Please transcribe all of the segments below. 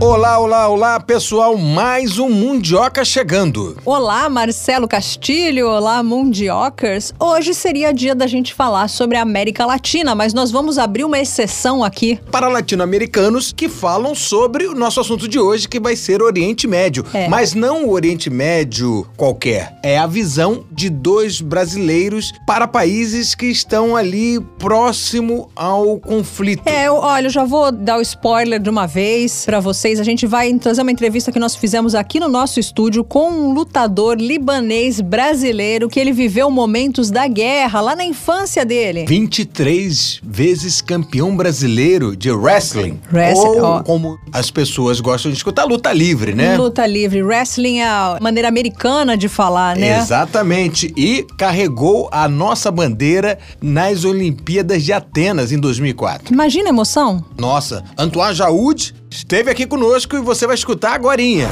Olá, olá, olá, pessoal, mais um Mundioca chegando. Olá, Marcelo Castilho, olá, Mundiocers. Hoje seria dia da gente falar sobre a América Latina, mas nós vamos abrir uma exceção aqui. Para latino-americanos que falam sobre o nosso assunto de hoje, que vai ser Oriente Médio. É. Mas não o Oriente Médio qualquer. É a visão de dois brasileiros para países que estão ali próximo ao conflito. É, eu- olha, eu já vou dar o spoiler de uma vez pra vocês. A gente vai trazer uma entrevista que nós fizemos aqui no nosso estúdio com um lutador libanês brasileiro que ele viveu momentos da guerra lá na infância dele. 23 vezes campeão brasileiro de wrestling. Wrestling, Ou, ó. como as pessoas gostam de escutar, luta livre, né? Luta livre, wrestling é a maneira americana de falar, né? Exatamente. E carregou a nossa bandeira nas Olimpíadas de Atenas em 2004. Imagina a emoção. Nossa, Antoine Jaúd esteve aqui conosco e você vai escutar agorinha.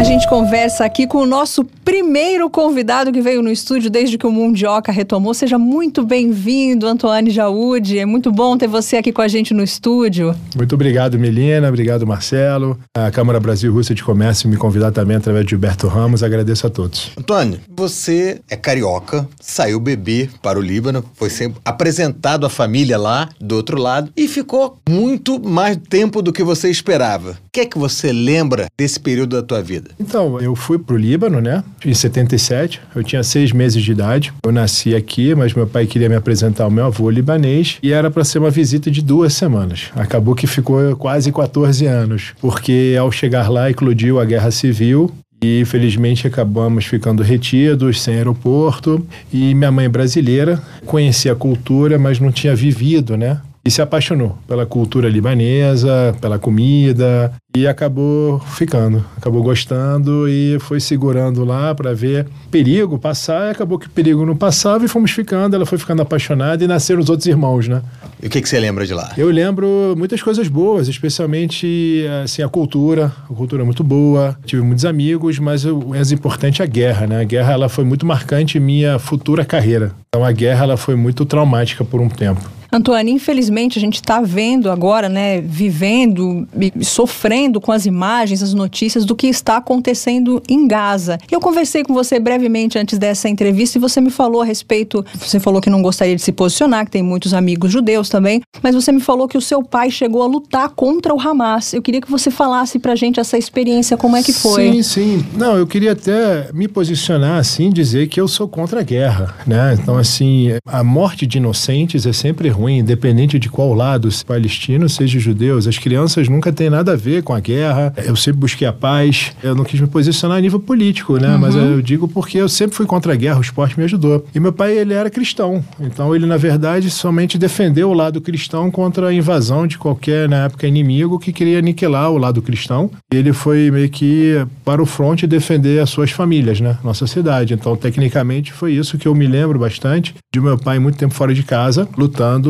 A gente conversa aqui com o nosso primeiro convidado que veio no estúdio desde que o Mundioca retomou. Seja muito bem-vindo, Antoine Jaúde. É muito bom ter você aqui com a gente no estúdio. Muito obrigado, Melina. Obrigado, Marcelo. A Câmara Brasil Rússia de Comércio me convidar também através de Gilberto Ramos. Agradeço a todos. Antônio, você é carioca, saiu bebê para o Líbano, foi sempre apresentado à família lá do outro lado e ficou muito mais tempo do que você esperava. O que é que você lembra desse período da tua vida? Então, eu fui pro Líbano, né? Em 77. Eu tinha seis meses de idade. Eu nasci aqui, mas meu pai queria me apresentar ao meu avô libanês e era para ser uma visita de duas semanas. Acabou que ficou quase 14 anos, porque ao chegar lá eclodiu a guerra civil E infelizmente acabamos ficando retidos, sem aeroporto. E minha mãe brasileira conhecia a cultura, mas não tinha vivido, né? E se apaixonou pela cultura libanesa, pela comida e acabou ficando, acabou gostando e foi segurando lá para ver perigo passar. E acabou que o perigo não passava e fomos ficando. Ela foi ficando apaixonada e nasceram os outros irmãos, né? E o que, que você lembra de lá? Eu lembro muitas coisas boas, especialmente assim a cultura. A cultura é muito boa. Tive muitos amigos, mas o mais importante é a guerra, né? A guerra ela foi muito marcante em minha futura carreira. Então a guerra ela foi muito traumática por um tempo. Antônio, infelizmente a gente está vendo agora, né, vivendo e sofrendo com as imagens, as notícias do que está acontecendo em Gaza. Eu conversei com você brevemente antes dessa entrevista e você me falou a respeito. Você falou que não gostaria de se posicionar, que tem muitos amigos judeus também, mas você me falou que o seu pai chegou a lutar contra o Hamas. Eu queria que você falasse pra gente essa experiência, como é que foi. Sim, sim. Não, eu queria até me posicionar assim, dizer que eu sou contra a guerra, né? Então, assim, a morte de inocentes é sempre ruim, independente de qual lado, se palestinos, seja judeus. As crianças nunca têm nada a ver com a guerra. Eu sempre busquei a paz. Eu não quis me posicionar a nível político, né? Mas eu digo porque eu sempre fui contra a guerra, o esporte me ajudou. E meu pai, ele era cristão. Então, ele, na verdade, somente defendeu o lado cristão contra a invasão de qualquer, na época, inimigo que queria aniquilar o lado cristão. Ele foi meio que para o fronte defender as suas famílias, né? Nossa cidade. Então, tecnicamente, foi isso que eu me lembro bastante de meu pai muito tempo fora de casa, lutando,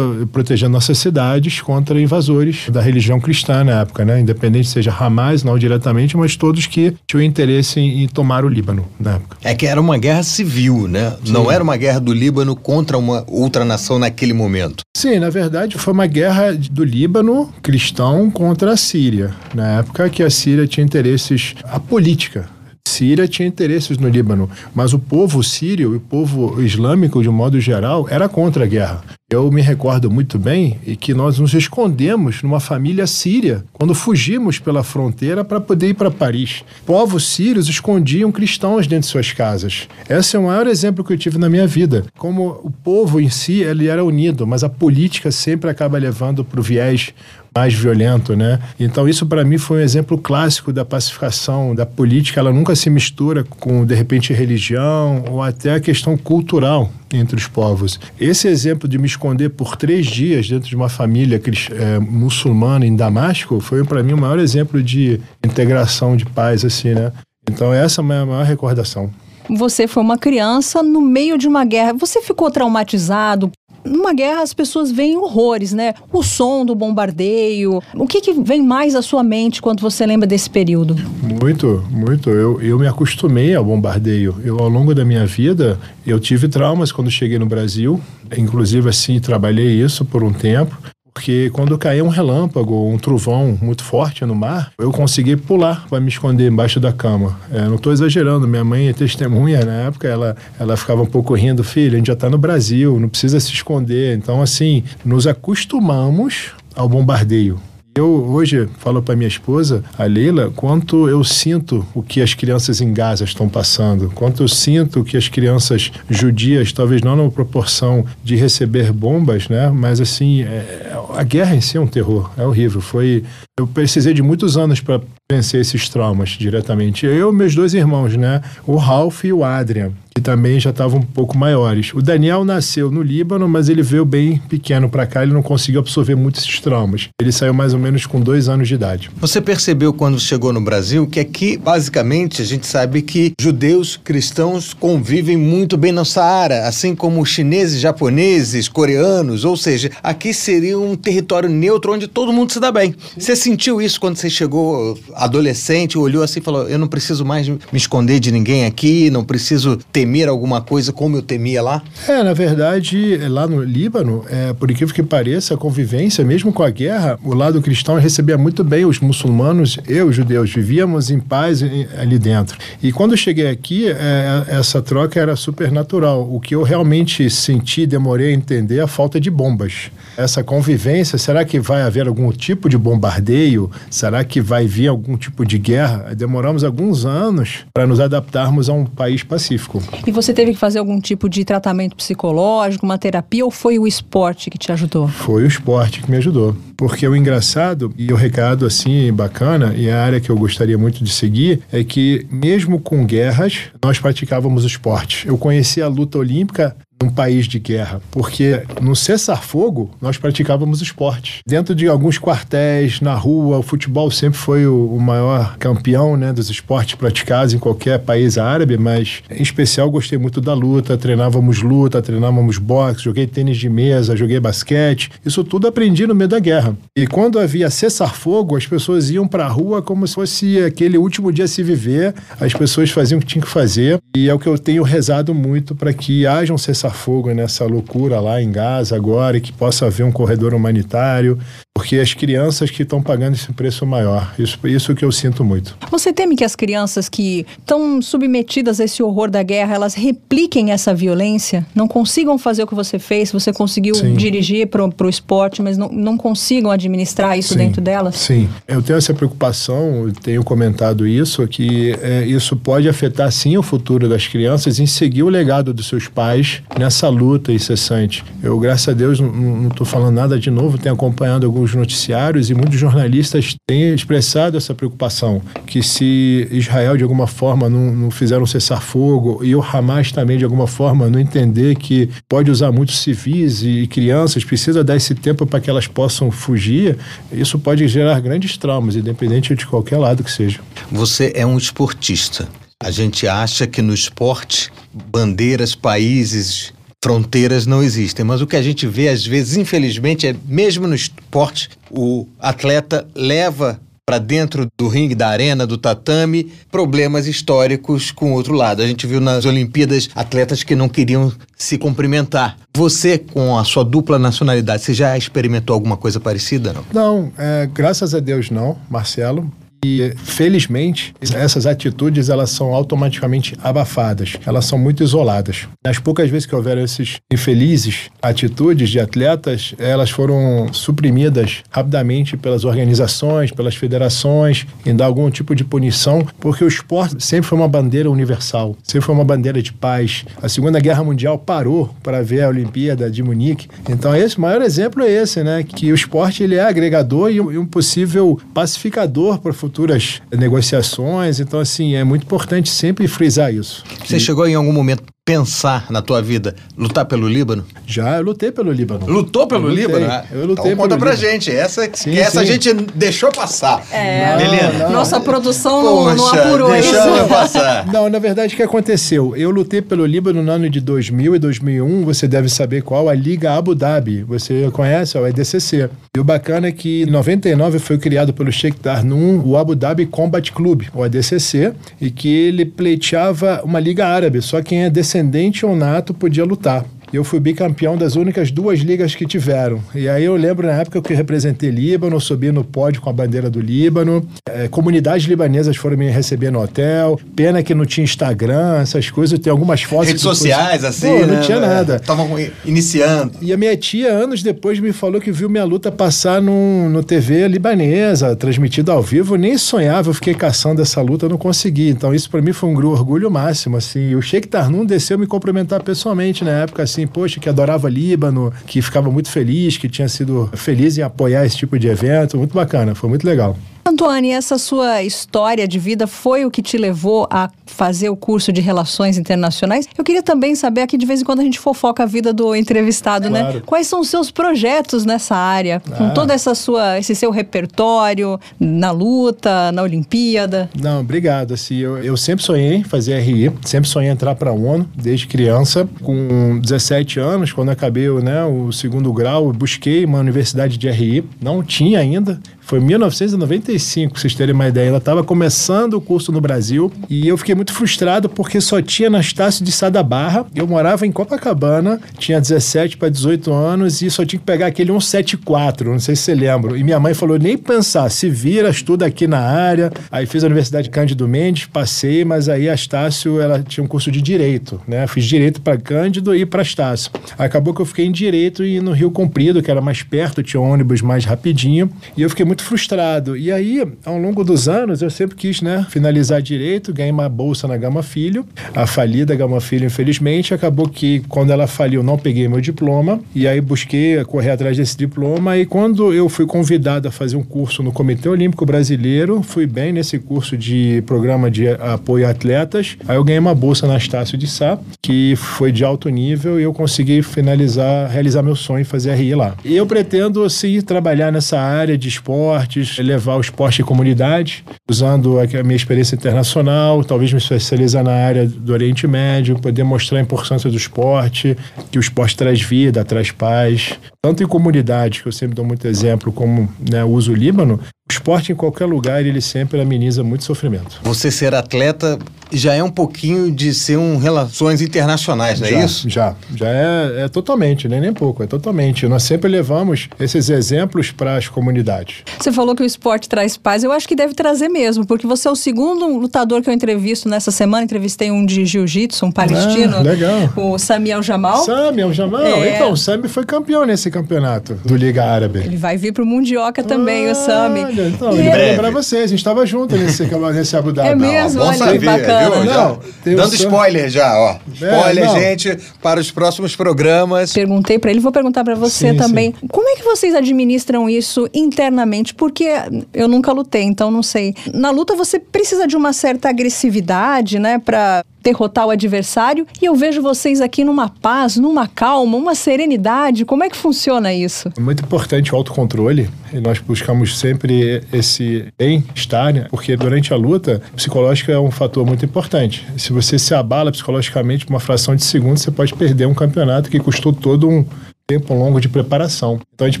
protegendo nossas cidades contra invasores da religião cristã na época, né? Independente seja Hamas, não diretamente, mas todos que tinham interesse em, em tomar o Líbano na época. É que era uma guerra civil, né? Não era uma guerra do Líbano contra uma outra nação naquele momento. Sim, na verdade foi uma guerra do Líbano cristão contra a Síria. Na época que a Síria tinha interesses. A política. Síria tinha interesses no Líbano, mas o povo sírio e o povo islâmico, de um modo geral, era contra a guerra. Eu me recordo muito bem que nós nos escondemos numa família síria quando fugimos pela fronteira para poder ir para Paris. Povos sírios escondiam cristãos dentro de suas casas. Esse é o maior exemplo que eu tive na minha vida. Como o povo em si ele era unido, mas a política sempre acaba levando para o viés mais violento, né? Então isso para mim foi um exemplo clássico da pacificação, da política, ela nunca se mistura com de repente religião ou até a questão cultural entre os povos. Esse exemplo de me esconder por três dias dentro de uma família é, muçulmana em Damasco foi para mim o maior exemplo de integração de paz assim, né? Então essa é a minha maior recordação. Você foi uma criança no meio de uma guerra. Você ficou traumatizado? Numa guerra as pessoas veem horrores, né? O som do bombardeio. O que, que vem mais à sua mente quando você lembra desse período? Muito, muito. Eu, eu me acostumei ao bombardeio. Eu, ao longo da minha vida, eu tive traumas quando cheguei no Brasil. Inclusive, assim, trabalhei isso por um tempo. Porque quando caía um relâmpago, um trovão muito forte no mar, eu consegui pular para me esconder embaixo da cama. É, não estou exagerando, minha mãe é testemunha na época, ela, ela ficava um pouco rindo, filho, a gente já está no Brasil, não precisa se esconder. Então, assim, nos acostumamos ao bombardeio. Eu hoje falo para minha esposa, a Leila, quanto eu sinto o que as crianças em Gaza estão passando, quanto eu sinto que as crianças judias, talvez não na proporção de receber bombas, né, mas assim, é, a guerra em si é um terror, é horrível. Foi, eu precisei de muitos anos para vencer esses traumas diretamente. Eu e meus dois irmãos, né, o Ralph e o Adrian que também já estavam um pouco maiores. O Daniel nasceu no Líbano, mas ele veio bem pequeno para cá, ele não conseguiu absorver muito esses traumas. Ele saiu mais ou menos com dois anos de idade. Você percebeu quando chegou no Brasil que aqui, basicamente, a gente sabe que judeus cristãos convivem muito bem no Saara, assim como chineses, japoneses, coreanos, ou seja, aqui seria um território neutro onde todo mundo se dá bem. Você sentiu isso quando você chegou adolescente, olhou assim e falou: Eu não preciso mais me esconder de ninguém aqui, não preciso temer alguma coisa como eu temia lá? É, na verdade, lá no Líbano, é, por incrível que pareça, a convivência, mesmo com a guerra, o lado cristão recebia muito bem os muçulmanos e os judeus. Vivíamos em paz ali dentro. E quando eu cheguei aqui, é, essa troca era super natural. O que eu realmente senti, demorei a entender, é a falta de bombas. Essa convivência, será que vai haver algum tipo de bombardeio? Será que vai vir algum tipo de guerra? Demoramos alguns anos para nos adaptarmos a um país pacífico. E você teve que fazer algum tipo de tratamento psicológico, uma terapia, ou foi o esporte que te ajudou? Foi o esporte que me ajudou. Porque o engraçado e o recado assim bacana e a área que eu gostaria muito de seguir é que mesmo com guerras, nós praticávamos o esporte. Eu conheci a luta olímpica num país de guerra, porque no cessar-fogo nós praticávamos esporte. Dentro de alguns quartéis, na rua, o futebol sempre foi o, o, maior campeão né, dos esportes praticados em qualquer país árabe, mas em especial gostei muito da luta, treinávamos luta, treinávamos boxe, joguei tênis de mesa, joguei basquete, isso tudo aprendi no meio da guerra. E quando havia cessar-fogo, as pessoas iam para a rua como se fosse aquele último dia a se viver, as pessoas faziam o que tinham que fazer, e é o que eu tenho rezado muito para que haja um cessar cessar-fogo nessa loucura lá em Gaza agora e que possa haver um corredor humanitário, porque as crianças que estão pagando esse preço maior. Isso, isso que eu sinto muito. Você teme que as crianças que estão submetidas a esse horror da guerra, elas repliquem essa violência? Não consigam fazer o que você fez? Você conseguiu Sim. dirigir para o esporte, mas não, não consigam administrar isso Sim. dentro delas? Sim, eu tenho essa preocupação, tenho comentado isso, que é, isso pode afetar sim o futuro das crianças em seguir o legado dos seus pais nessa luta incessante. Eu, graças a Deus, não estou falando nada de novo, tenho acompanhado alguns noticiários e muitos jornalistas têm expressado essa preocupação, que se Israel de alguma forma não, não fizer um cessar-fogo e o Hamas também de alguma forma não entender que pode usar muitos civis e crianças, precisa dar esse tempo para que elas possam fugir, isso pode gerar grandes traumas, independente de qualquer lado que seja. Você é um esportista. A gente acha que no esporte, bandeiras, países, fronteiras não existem. Mas o que a gente vê, às vezes, infelizmente, é mesmo no esporte, o atleta leva para dentro do ringue, da arena, do tatame, problemas históricos com o outro lado. A gente viu nas Olimpíadas atletas que não queriam se cumprimentar. Você, com a sua dupla nacionalidade, você já experimentou alguma coisa parecida, não? Não, é, graças a Deus não, Marcelo. E, felizmente, essas atitudes elas são automaticamente abafadas, elas são muito isoladas. Nas poucas vezes que houveram esses infelizes atitudes de atletas, elas foram suprimidas rapidamente pelas organizações, pelas federações, em dar algum tipo de punição, porque o esporte sempre foi uma bandeira universal, sempre foi uma bandeira de paz. A Segunda Guerra Mundial parou para ver a Olimpíada de Munique. Então, esse maior exemplo é esse, né? Que o esporte ele é agregador e um possível pacificador para o futuras negociações. Então, assim, é muito importante sempre frisar isso. Você chegou em algum momento pensar na tua vida lutar pelo Líbano? Já, eu lutei pelo Líbano. Lutou pelo Eu lutei, Líbano? Ah, eu lutei então conta pelo pra Líbano. gente. Essa, Sim, que essa sim. gente deixou passar. É, Helena. não. nossa produção não, não Poxa, apurou isso. passar. Não, na verdade, o que aconteceu? Eu lutei pelo Líbano no ano de 2000 e 2001, você deve saber qual, a Liga Abu Dhabi. Você conhece, ó, o EDCC. E o bacana é que em 99 foi criado pelo Sheikh Darnum o Abu Dhabi Combat Club, o ADCC, e que ele pleiteava uma liga árabe, só quem é descendente ou nato podia lutar. Eu fui bicampeão das únicas duas ligas que tiveram. E aí eu lembro na época que eu representei Líbano, subi no pódio com a bandeira do Líbano. É, comunidades libanesas foram me receber no hotel. Pena que não tinha Instagram, essas coisas. Tem algumas fotos. Redes sociais, assim, Pô, né? não tinha nada. Estavam iniciando. E a minha tia, anos depois, me falou que viu minha luta passar no, no TV libanesa, transmitida ao vivo. Eu nem sonhava, eu fiquei caçando essa luta, eu não consegui. Então, isso para mim foi um orgulho máximo, assim. E o Sheikh Tarnum desceu me cumprimentar pessoalmente na época, assim, poxa, que adorava Líbano, que ficava muito feliz, que tinha sido feliz em apoiar esse tipo de evento. Muito bacana, foi muito legal. Antônio, essa sua história de vida foi o que te levou a fazer o curso de Relações Internacionais? Eu queria também saber, aqui de vez em quando a gente fofoca a vida do entrevistado, né? Claro. Quais são os seus projetos nessa área? Com Ah. toda essa sua, esse seu repertório na luta, na Olimpíada? Não, obrigado. Assim, eu, eu sempre sonhei em fazer RI, sempre sonhei em entrar para a ONU desde criança. Com 17 anos, quando acabei né, o segundo grau, busquei uma universidade de RI. Não tinha ainda. Foi em 1995, pra vocês terem uma ideia. Ela estava começando o curso no Brasil e eu fiquei muito frustrado porque só tinha Anastácio de Sá da Barra. Eu morava em Copacabana, tinha 17 para 18 anos e só tinha que pegar aquele 174, não sei se você lembra. E minha mãe falou: nem pensar, se vira, estuda aqui na área. Aí fiz a Universidade Cândido Mendes, passei, mas aí a Estácio ela tinha um curso de direito, né? Fiz direito para Cândido e para Estácio. Acabou que eu fiquei em direito e no Rio Comprido, que era mais perto, tinha um ônibus mais rapidinho, e eu fiquei muito frustrado. E aí, ao longo dos anos, eu sempre quis, né, finalizar direito, ganhei uma bolsa na Gama Filho, a falida Gama Filho, infelizmente, acabou que quando ela faliu, não peguei meu diploma, e aí busquei correr atrás desse diploma, e quando eu fui convidado a fazer um curso no Comitê Olímpico Brasileiro, fui bem nesse curso de programa de apoio a atletas, aí eu ganhei uma bolsa na Estácio de Sá, que foi de alto nível, e eu consegui finalizar, realizar meu sonho e fazer RI lá. E eu pretendo, assim, trabalhar nessa área de esportes, levar o esporte de comunidade, usando a a minha experiência internacional, talvez me especializar na área do Oriente Médio, poder mostrar a importância do esporte, que o esporte traz vida, traz paz. Tanto em comunidades, que eu sempre dou muito exemplo, como né, uso o Líbano, o esporte em qualquer lugar, ele sempre ameniza muito sofrimento. Você ser atleta já é um pouquinho de ser um relações internacionais, não é já, isso? Já, já é, é totalmente, nem nem pouco, é totalmente. Nós sempre levamos esses exemplos para as comunidades. Você falou que o esporte traz paz. Eu acho que deve trazer mesmo, porque você é o segundo lutador que eu entrevisto nessa semana. Entrevistei um de jiu-jitsu, um palestino. Ah, legal. O Samuel Jamal. Sami, é o Jamal. É. Então, o Sami foi campeão nesse campeonato do Liga Árabe. Ele vai vir pro Mundioca também, o Sami. Então, E ele é- vai lembrar vocês. A gente estava junto nesse, nesse Abu Dhabi. É mesmo? Olha que saber, bacana. viu? Já Não, o Dando spoiler já, ó. Spoiler, não. gente, para os próximos programas. Perguntei pra ele, vou perguntar pra você Sim, também. Como é que vocês administram isso internamente? Porque eu nunca lutei, então não sei. Na luta você precisa de uma certa agressividade, né, Pra derrotar o adversário. E eu vejo vocês aqui numa paz, numa calma, uma serenidade. Como é que funciona isso? É muito importante o autocontrole e nós buscamos sempre esse bem-estar, né? porque durante a luta, o psicológico é um fator muito importante. Se você se abala psicologicamente por uma fração de segundo, você pode perder um campeonato que custou todo um tempo longo de preparação. Então a gente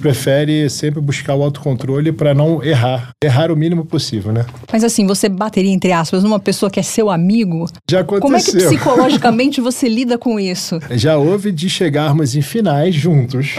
prefere sempre buscar o autocontrole para não errar, errar o mínimo possível, né? Mas assim, você bateria, entre aspas, numa pessoa que é seu amigo? Já aconteceu. Como é que psicologicamente você lida com isso? Já houve de chegarmos em finais juntos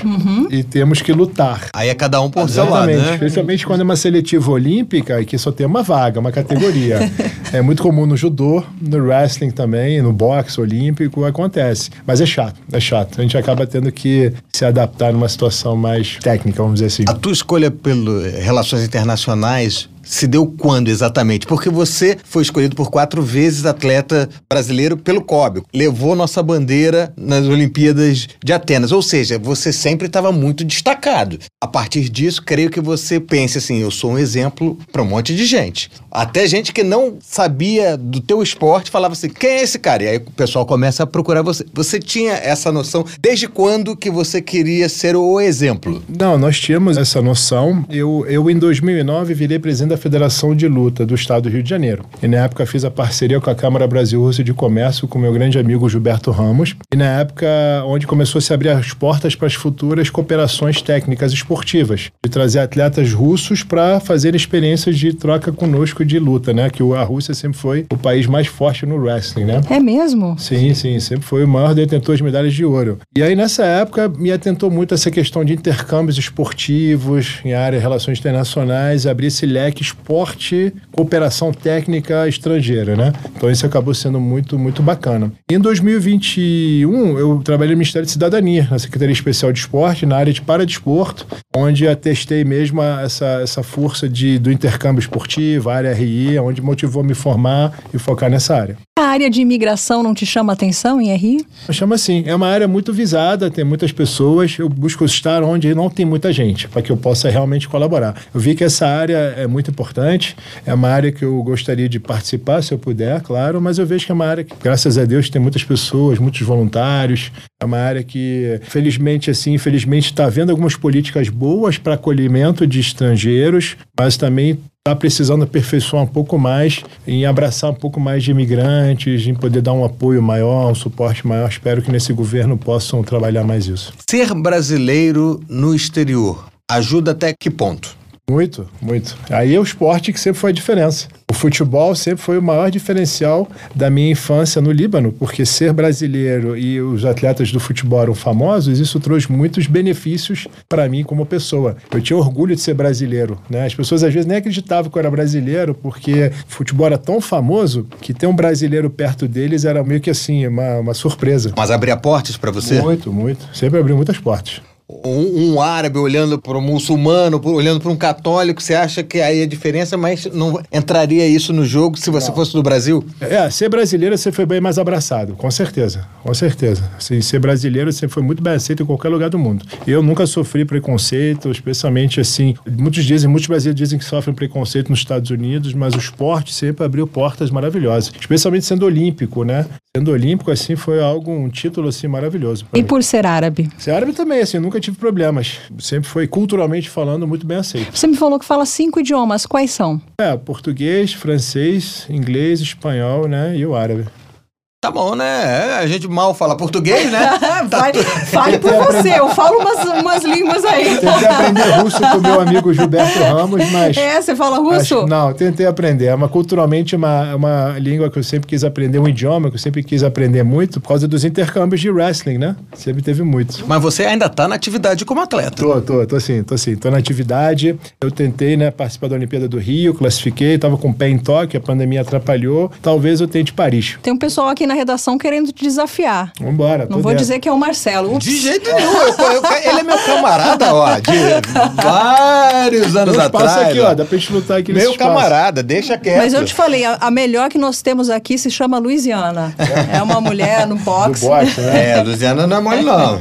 e temos que lutar. Aí é cada um por seu lado, Exatamente, né? especialmente quando é uma seletiva olímpica e que só tem uma vaga, uma categoria. é muito comum no judô, no wrestling também, no boxe olímpico, acontece. Mas é chato, é chato. A gente acaba tendo que se adaptar numa situação mais técnica, vamos dizer assim. A tua escolha pelo Relações Internacionais se deu quando exatamente? Porque você foi escolhido por quatro vezes atleta brasileiro pelo COB, levou nossa bandeira nas Olimpíadas de Atenas, ou seja, você sempre estava muito destacado. A partir disso, creio que você pense assim, eu sou um exemplo para um monte de gente. Até gente que não sabia do teu esporte falava assim, quem é esse cara? E aí o pessoal começa a procurar você. Você tinha essa noção desde quando que você queria ser o exemplo? Não, nós tínhamos essa noção. Eu, eu em 2009 virei presidente da Federação de Luta do Estado do Rio de Janeiro. E na época fiz a parceria com a Câmara Brasil-Rússia de Comércio com meu grande amigo Gilberto Ramos. E na época onde começou a se abrir as portas para as futuras cooperações técnicas esportivas, de trazer atletas russos para fazer experiências de troca conosco de luta, né? Que a Rússia sempre foi o país mais forte no wrestling, né? É mesmo? Sim, sim, sempre foi o maior detentor de medalhas de ouro. E aí nessa época me atentou muito essa questão de intercâmbios esportivos em área de relações internacionais, abrir esse leque esporte, cooperação técnica estrangeira, né? Então isso acabou sendo muito, muito bacana. Em 2021 eu trabalhei no Ministério de Cidadania, na Secretaria Especial de Esporte, na área de paradesporto, onde atestei mesmo essa, essa força de, do intercâmbio esportivo, a área RI, onde motivou me formar e focar nessa área. A área de imigração não te chama atenção em RI? Chama assim, é uma área muito visada, tem muitas pessoas, eu busco estar onde não tem muita gente, para que eu possa realmente colaborar. Eu vi que essa área é muito importante, é uma área que eu gostaria de participar, se eu puder, claro, mas eu vejo que é uma área que, graças a Deus, tem muitas pessoas, muitos voluntários, é uma área que, felizmente, assim, infelizmente, está havendo algumas políticas boas para acolhimento de estrangeiros, mas também está precisando aperfeiçoar um pouco mais, em abraçar um pouco mais de imigrantes, em poder dar um apoio maior, um suporte maior. Espero que nesse governo possam trabalhar mais isso. Ser brasileiro no exterior ajuda até que ponto? Muito, muito. Aí é o esporte que sempre foi a diferença. O futebol sempre foi o maior diferencial da minha infância no Líbano, porque ser brasileiro e os atletas do futebol eram famosos, isso trouxe muitos benefícios para mim como pessoa. Eu tinha orgulho de ser brasileiro, né? As pessoas às vezes nem acreditavam que eu era brasileiro, porque o futebol era tão famoso que ter um brasileiro perto deles era meio que assim, uma, uma surpresa. Mas abria portas para você? Muito, muito. Sempre abriu muitas portas um, um, árabe olhando para um muçulmano, olhando para um católico, você acha que aí é diferença, mas não entraria isso no jogo se você não. fosse do Brasil? É, ser brasileiro você foi bem mais abraçado, com certeza, com certeza. Assim, ser brasileiro você foi muito bem aceito em qualquer lugar do mundo. Eu nunca sofri preconceito, especialmente assim, muitos dizem, muitos brasileiros dizem que sofrem preconceito nos Estados Unidos, mas o esporte sempre abriu portas maravilhosas, especialmente sendo olímpico, né? Sendo olímpico, assim, foi algo, um título, assim, maravilhoso. E mim. por ser árabe? Ser árabe também, assim, nunca tive problemas. Sempre foi, culturalmente falando, muito bem aceito. Você me falou que fala cinco idiomas. Quais são? É, português, francês, inglês, espanhol, né, e o árabe. Tá bom, né? A gente mal fala português, né? Vai, tá fale por você, eu falo umas, umas línguas aí. Tentei aprender russo com meu amigo Gilberto Ramos, mas... É, você fala russo? Acho, não, tentei aprender. É uma, culturalmente uma, uma língua que eu sempre quis aprender, um idioma que eu sempre quis aprender muito, por causa dos intercâmbios de wrestling, né? Sempre teve muito. Mas você ainda tá na atividade como atleta. Tô, tô, tô sim, tô sim. Tô na atividade. Eu tentei, né, participar da Olimpíada do Rio, classifiquei, tava com o pé em toque, a pandemia atrapalhou. Talvez eu tente Paris. Tem um pessoal aqui na redação querendo te desafiar. Vambora. Não vou dentro. dizer que é o Marcelo. Ups. De jeito nenhum. Eu, eu, ele é meu camarada, ó, de vários anos atrás. aqui, ó, dá pra gente lutar aqui Meu camarada, deixa quieto. Mas eu te falei, a, a, melhor que nós temos aqui se chama Luiziana. É uma mulher no boxe. No boxe, né? É, Luiziana não é mole, não.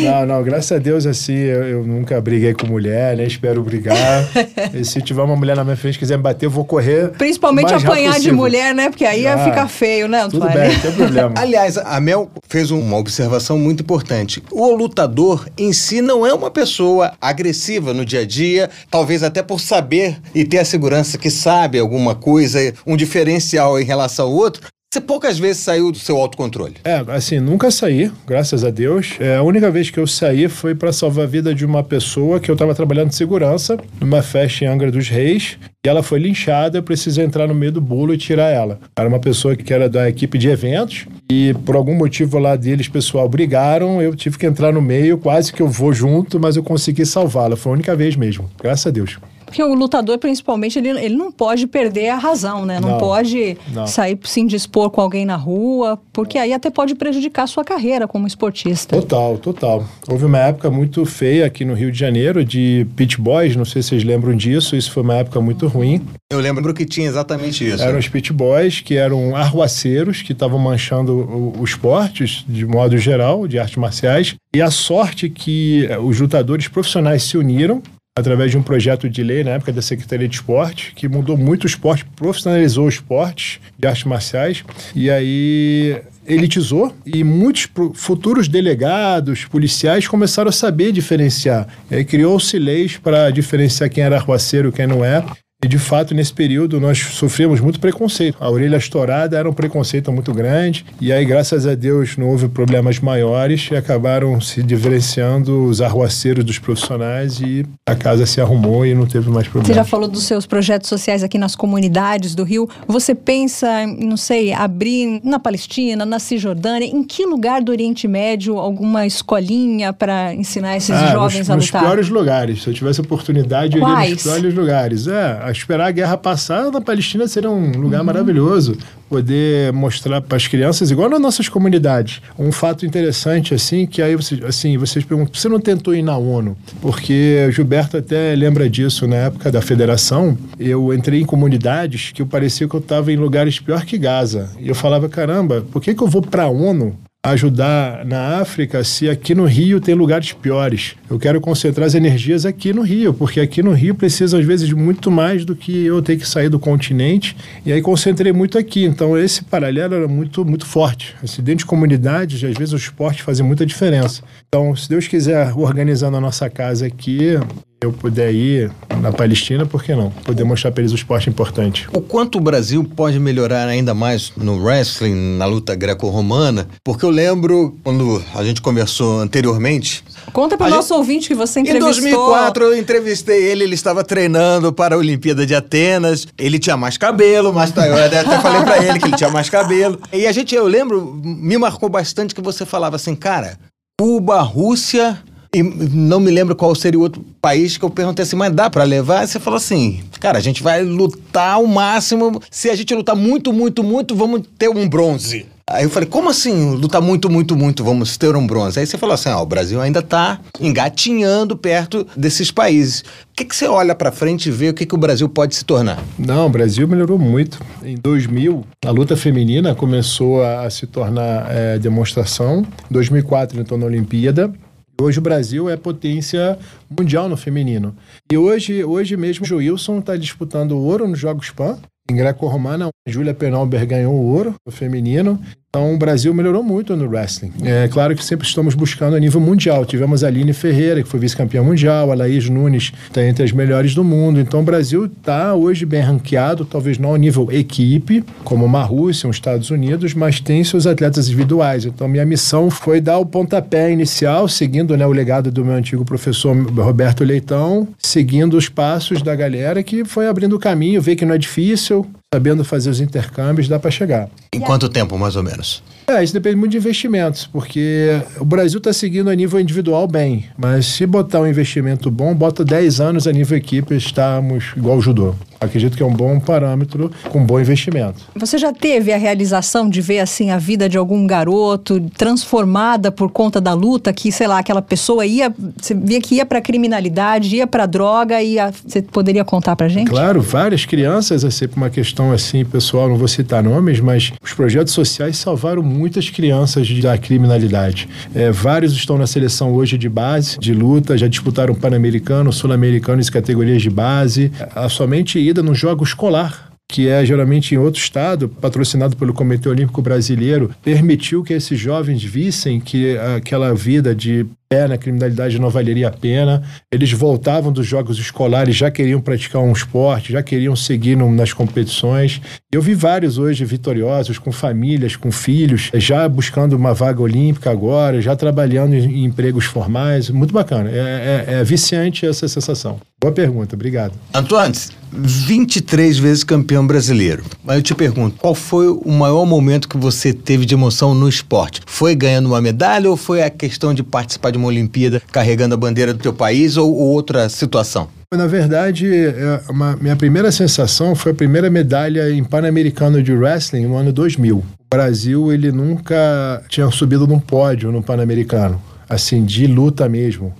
Não, não, graças a Deus, assim, eu, eu nunca briguei com mulher, nem espero brigar. e se tiver uma mulher na minha frente quiser me bater, eu vou correr. Principalmente apanhar de mulher, né? Porque aí ah, fica feio, né, Antônio? Tudo bem, tem problema. Aliás, a Mel fez uma observação muito importante. O lutador em si não é uma pessoa agressiva no dia a dia, talvez até por saber e ter a segurança que sabe alguma coisa, um diferencial em relação ao outro, você poucas vezes saiu do seu autocontrole? É, assim, nunca saí, graças a Deus. É, a única vez que eu saí foi para salvar a vida de uma pessoa que eu estava trabalhando de segurança numa festa em Angra dos Reis e ela foi linchada. Eu precisei entrar no meio do bolo e tirar ela. Era uma pessoa que era da equipe de eventos e por algum motivo lá deles, pessoal, brigaram. Eu tive que entrar no meio, quase que eu vou junto, mas eu consegui salvá-la. Foi a única vez mesmo, graças a Deus. Porque o lutador, principalmente, ele, ele não pode perder a razão, né? Não, Não, pode não. sair se indispor com alguém na rua, porque aí até pode prejudicar a sua carreira como esportista. Total, total. Houve uma época muito feia aqui no Rio de Janeiro de pit boys, não sei se vocês lembram disso, isso foi uma época muito ruim. Eu lembro que tinha exatamente isso. Eram os pit boys, que eram arruaceiros, que estavam manchando o, o esportes, de modo geral, de artes marciais. E a sorte que eh, os lutadores profissionais se uniram através de um projeto de lei na época da Secretaria de Esporte, que mudou muito o esporte, profissionalizou o esporte de artes marciais. E aí elitizou e muitos futuros delegados, policiais começaram a saber diferenciar. E aí criou-se leis para diferenciar quem era arruaceiro e quem não é. E de fato, nesse período, nós sofremos muito preconceito. A orelha estourada era um preconceito muito grande. E aí, graças a Deus, não houve problemas maiores e acabaram se diferenciando os arruaceiros dos profissionais e a casa se arrumou e não teve mais Você problemas. já falou dos seus projetos sociais aqui nas comunidades do Rio. Você pensa, não sei, abrir na Palestina, na Cisjordânia, em que lugar do Oriente Médio alguma escolinha para ensinar esses Ah, jovens nos, a nos lutar? piores lugares. Se eu tivesse oportunidade, eu iria nos piores lugares. É, a esperar a guerra passar na Palestina seria um lugar Uhum. maravilhoso. Poder mostrar para as crianças, igual nas nossas comunidades. Um fato interessante, assim, que aí vocês, assim, vocês perguntam, você não tentou ir na ONU? Porque o Gilberto até lembra disso na época da federação. Eu entrei em comunidades que eu parecia que eu estava em lugares pior que Gaza. E eu falava, caramba, por que, que eu vou para a ONU ajudar na África se aqui no Rio tem lugares piores. Eu quero concentrar as energias aqui no Rio, porque aqui no Rio precisa às vezes muito mais do que eu ter que sair do continente. E aí concentrei muito aqui. Então esse paralelo era muito muito forte. Assim, dentro de comunidades, às vezes o esporte fazia muita diferença. Então, se Deus quiser organizando a nossa casa aqui, eu puder ir na Palestina, por que não? Poder mostrar para eles o esporte importante. O quanto o Brasil pode melhorar ainda mais no wrestling, na luta greco-romana? Porque eu lembro, quando a gente conversou anteriormente, Conta para o nosso ouvinte que você Em entrevistou. 2004 eu entrevistei ele, ele estava treinando para a Olimpíada de Atenas. Ele tinha mais cabelo, mas eu até falei para ele que ele tinha mais cabelo. E a gente, eu lembro, me marcou bastante que você falava assim, cara, Cuba, Rússia e não me lembro qual seria o outro país que eu perguntei assim, mas dá para levar? E você falou assim, cara, a gente vai lutar ao máximo. Se a gente lutar muito, muito, muito, vamos ter um bronze. Aí eu falei, como assim lutar muito, muito, muito, vamos ter um bronze? Aí você falou assim, ó, o Brasil ainda tá engatinhando perto desses países. O que, que você olha pra frente e vê o que, que o Brasil pode se tornar? Não, o Brasil melhorou muito. Em 2000, a luta feminina começou a, se tornar é, demonstração. Em 2004, entrou na Olimpíada. Hoje o Brasil é potência mundial no feminino. E hoje, hoje mesmo o Wilson está disputando ouro nos Jogos Pan. Em greco-romana, Júlia Penalber ganhou o ouro no feminino. Então o Brasil melhorou muito no wrestling. É claro que sempre estamos buscando a nível mundial. Tivemos a Aline Ferreira, que foi vice-campeã mundial, a Laís Nunes está entre as melhores do mundo. Então o Brasil está hoje bem ranqueado, talvez não ao nível equipe, como uma Rússia, os Estados Unidos, mas tem seus atletas individuais. Então minha missão foi dar o pontapé inicial, seguindo né, o legado do meu antigo professor Roberto Leitão, seguindo os passos da galera que foi abrindo o caminho, ver que não é difícil, sabendo fazer os intercâmbios, dá para chegar. Em quanto tempo, mais ou menos? É, isso depende muito de investimentos, porque o Brasil está seguindo a nível individual bem, mas se botar um investimento bom, bota 10 anos a nível equipe, estamos igual o judô. Acredito que é um bom parâmetro com bom investimento. Você já teve a realização de ver assim a vida de algum garoto transformada por conta da luta, que sei lá, aquela pessoa ia, você via que ia para criminalidade, ia para droga e você poderia contar pra gente? Claro, várias crianças, é sempre uma questão assim, pessoal, não vou citar nomes, mas os projetos sociais salvaram muitas crianças da criminalidade. É, vários estão na seleção hoje de base, de luta, já disputaram Pan-Americano, Sul-Americano em categorias de base. A somente ida no jogo escolar que é geralmente em outro estado, patrocinado pelo Comitê Olímpico Brasileiro, permitiu que esses jovens vissem que aquela vida de pé na criminalidade não valeria a pena. Eles voltavam dos jogos escolares, já queriam praticar um esporte, já queriam seguir no, nas competições. Eu vi vários hoje vitoriosos, com famílias, com filhos, já buscando uma vaga olímpica agora, já trabalhando em, em empregos formais. Muito bacana. É, é, é viciante essa sensação. Boa pergunta, obrigado. Antuantes, 23 vezes campeão brasileiro. Mas eu te pergunto, qual foi o maior momento que você teve de emoção no esporte? Foi ganhando uma medalha ou foi a questão de participar de de uma Olimpíada carregando a bandeira do teu país ou, ou outra situação? Na verdade, é uma, minha primeira sensação foi a primeira medalha em Pan-Americano de Wrestling no ano 2000. O Brasil, ele nunca tinha subido num pódio no Pan-Americano, assim, de luta mesmo.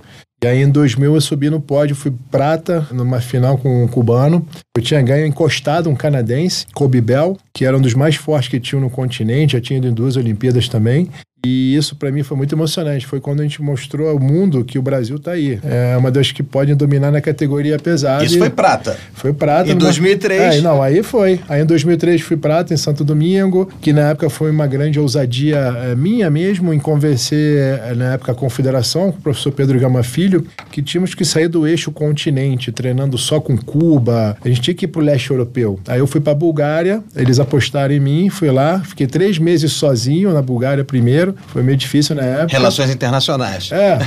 E aí em 2000 eu subi no pódio, fui prata numa final com um cubano. Eu tinha ganho encostado um canadense, Kobe Bell, que era um dos mais fortes que tinha no continente, já tinha ido em duas Olimpíadas também. E isso para mim foi muito emocionante. Foi quando a gente mostrou ao mundo que o Brasil tá aí. É uma das que podem dominar na categoria pesada. Isso foi prata. Foi prata. Em numa... 2003. É, não, aí foi. Aí em 2003 fui prata em Santo Domingo, que na época foi uma grande ousadia é, minha mesmo em convencer, é, na época, a confederação, com o professor Pedro Gama Filho, que tínhamos que sair do eixo continente, treinando só com Cuba. A gente tinha que ir pro leste europeu. Aí eu fui pra Bulgária, eles apostaram em mim, fui lá, fiquei três meses sozinho na Bulgária primeiro. Foi meio difícil na época. Relações internacionais. É,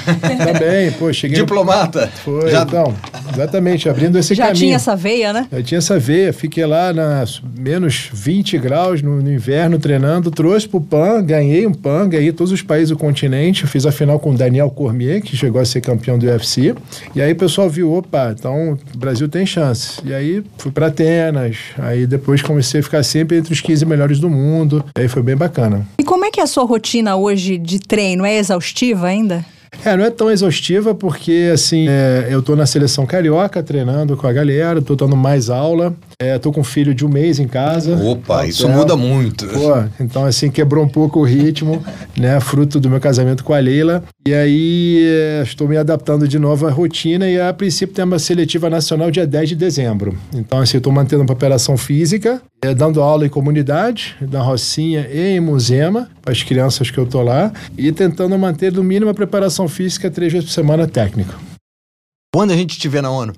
também, pô, cheguei. Diplomata. No... Foi, Já... então, exatamente, abrindo esse Já caminho. Já tinha essa veia, né? Já tinha essa veia, fiquei lá nas menos 20 graus no, no inverno treinando, trouxe pro PAN, ganhei um PAN, ganhei todos os países do continente, fiz a final com o Daniel Cormier, que chegou a ser campeão do UFC. E aí o pessoal viu, opa, então o Brasil tem chance. E aí fui para Atenas, aí depois comecei a ficar sempre entre os 15 melhores do mundo. Aí foi bem bacana. E como é que é a sua rotina hoje de treino? É exaustiva ainda? É, não é tão exaustiva porque, assim, é, eu tô na seleção carioca treinando com a galera, tô dando mais aula, é, tô com um filho de um mês em casa. Opa, isso muda muito. Pô, então, assim, quebrou um pouco o ritmo, né, fruto do meu casamento com a Leila. E aí, é, estou me adaptando de novo à rotina e, a princípio, tem uma seletiva nacional dia 10 de dezembro. Então, assim, tô mantendo uma preparação física, é, dando aula em comunidade, na Rocinha e em Musema, para as crianças que eu tô lá, e tentando manter, no mínimo, a preparação física três vezes por semana técnica. Quando a gente estiver na ONU?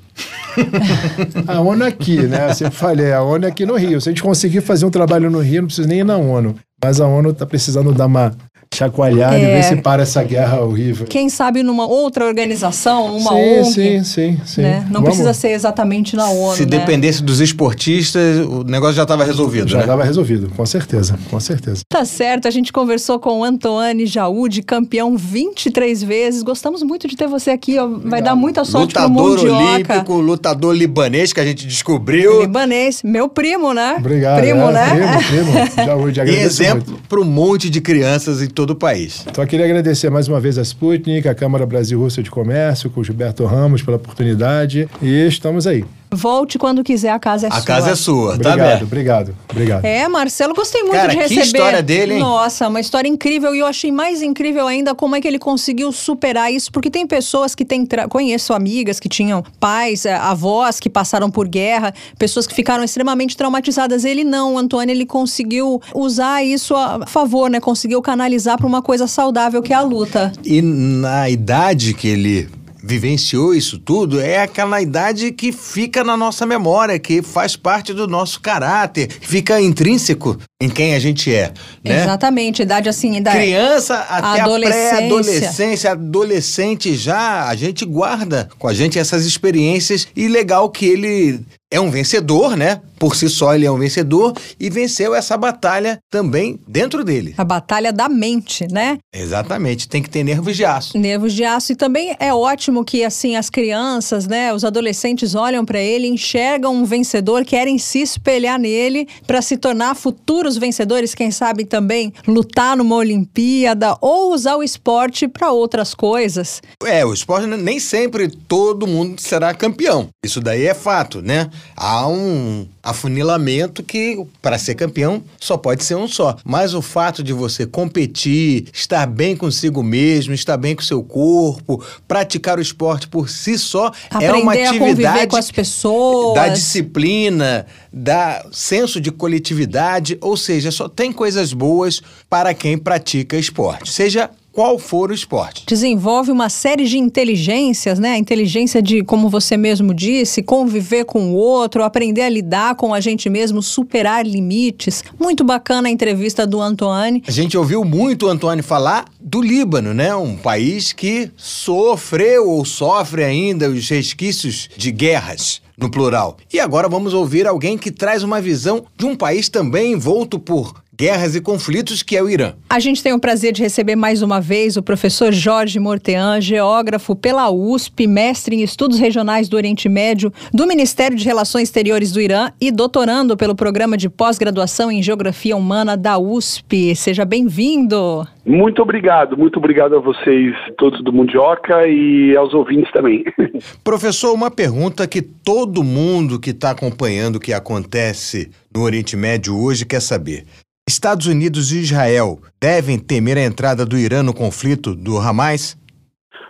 a ONU aqui, né? Eu sempre falei, a ONU é aqui no Rio. Se a gente conseguir fazer um trabalho no Rio, não precisa nem ir na ONU. Mas a ONU está precisando dar uma chacoalhada é. e ver se para essa guerra horrível. Quem sabe numa outra organização, uma sim, ONG. Sim, sim, sim. Né? Não Vamos. precisa ser exatamente na ONU. Se né? dependesse dos esportistas, o negócio já estava resolvido. Já né? estava resolvido, com certeza, com certeza. Tá certo, a gente conversou com o Antoine Jaúde, campeão 23 vezes. Gostamos muito de ter você aqui, ó. vai dar muita sorte lutador pro Mundioca. olímpico, lutador libanês que a gente descobriu. Libanês, meu primo, né? Obrigado. Primo, é, né? Primo, primo. Jaúde, e exemplo para um monte de crianças em todo o país. Só queria agradecer mais uma vez a Sputnik, a Câmara Brasil-Rússia de Comércio, com o Gilberto Ramos pela oportunidade e estamos aí. Volte quando quiser, a casa é a sua. A casa é sua, obrigado, tá bem? Obrigado, obrigado. É, Marcelo, gostei muito Cara, de receber. que história dele, hein? Nossa, uma história incrível. E eu achei mais incrível ainda como é que ele conseguiu superar isso, porque tem pessoas que têm. Tra... Conheço amigas que tinham pais, eh, avós que passaram por guerra, pessoas que ficaram extremamente traumatizadas. Ele não, o Antônio, ele conseguiu usar isso a favor, né? Conseguiu canalizar para uma coisa saudável que é a luta. E na idade que ele vivenciou isso tudo, é aquela idade que fica na nossa memória, que faz parte do nosso caráter, fica intrínseco em quem a gente é. Né? Exatamente, idade assim, idade. Criança até pré-adolescência, adolescente já, a gente guarda com a gente essas experiências e legal que ele é um vencedor, né? Por si só ele é um vencedor e venceu essa batalha também dentro dele. A batalha da mente, né? Exatamente, tem que ter nervos de aço. Nervos de aço e também é ótimo que assim as crianças, né, os adolescentes olham para ele, enxergam um vencedor, querem se espelhar nele para se tornar futuros vencedores, quem sabe também lutar numa Olimpíada ou usar o esporte para outras coisas. É, o esporte nem sempre todo mundo será campeão. Isso daí é fato, né? Há um afunilamento que, para ser campeão, só pode ser um só. Mas o fato de você competir, estar bem consigo mesmo, estar bem com seu corpo, praticar o esporte por si só, Aprender é uma atividade com as pessoas. da disciplina, da senso de coletividade, ou seja, só tem coisas boas para quem pratica esporte. Seja qual for o esporte. Desenvolve uma série de inteligências, né? A inteligência de, como você mesmo disse, conviver com o outro, aprender a lidar com a gente mesmo, superar limites. Muito bacana a entrevista do Antoine. A gente ouviu muito o Antoine falar do Líbano, né? Um país que sofreu ou sofre ainda os resquícios de guerras no plural. E agora vamos ouvir alguém que traz uma visão de um país também envolto por guerras e conflitos que é o Irã. A gente tem o prazer de receber mais uma vez o professor Jorge Mortean, geógrafo pela USP, mestre em estudos regionais do Oriente Médio, do Ministério de Relações Exteriores do Irã e doutorando pelo programa de pós-graduação em Geografia Humana da USP. Seja bem-vindo. Muito obrigado, muito obrigado a vocês, todos do Mundioca e aos ouvintes também. Professor, uma pergunta que todo mundo que está acompanhando o que acontece no Oriente Médio hoje quer saber. Estados Unidos e Israel devem temer a entrada do Irã no conflito do Hamas?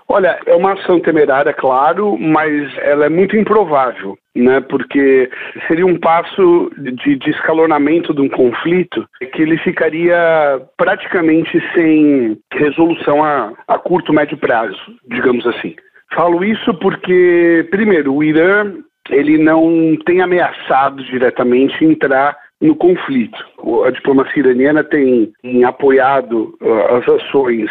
Olha, é uma ação temerária, claro, mas ela é muito improvável, né? Porque seria um passo de, de escalonamento de um conflito que ele ficaria praticamente sem resolução a, a curto, médio prazo, digamos assim. Falo isso porque, primeiro, o Irã ele não tem ameaçado diretamente entrar no conflito. A diplomacia iraniana tem, apoiado uh, as ações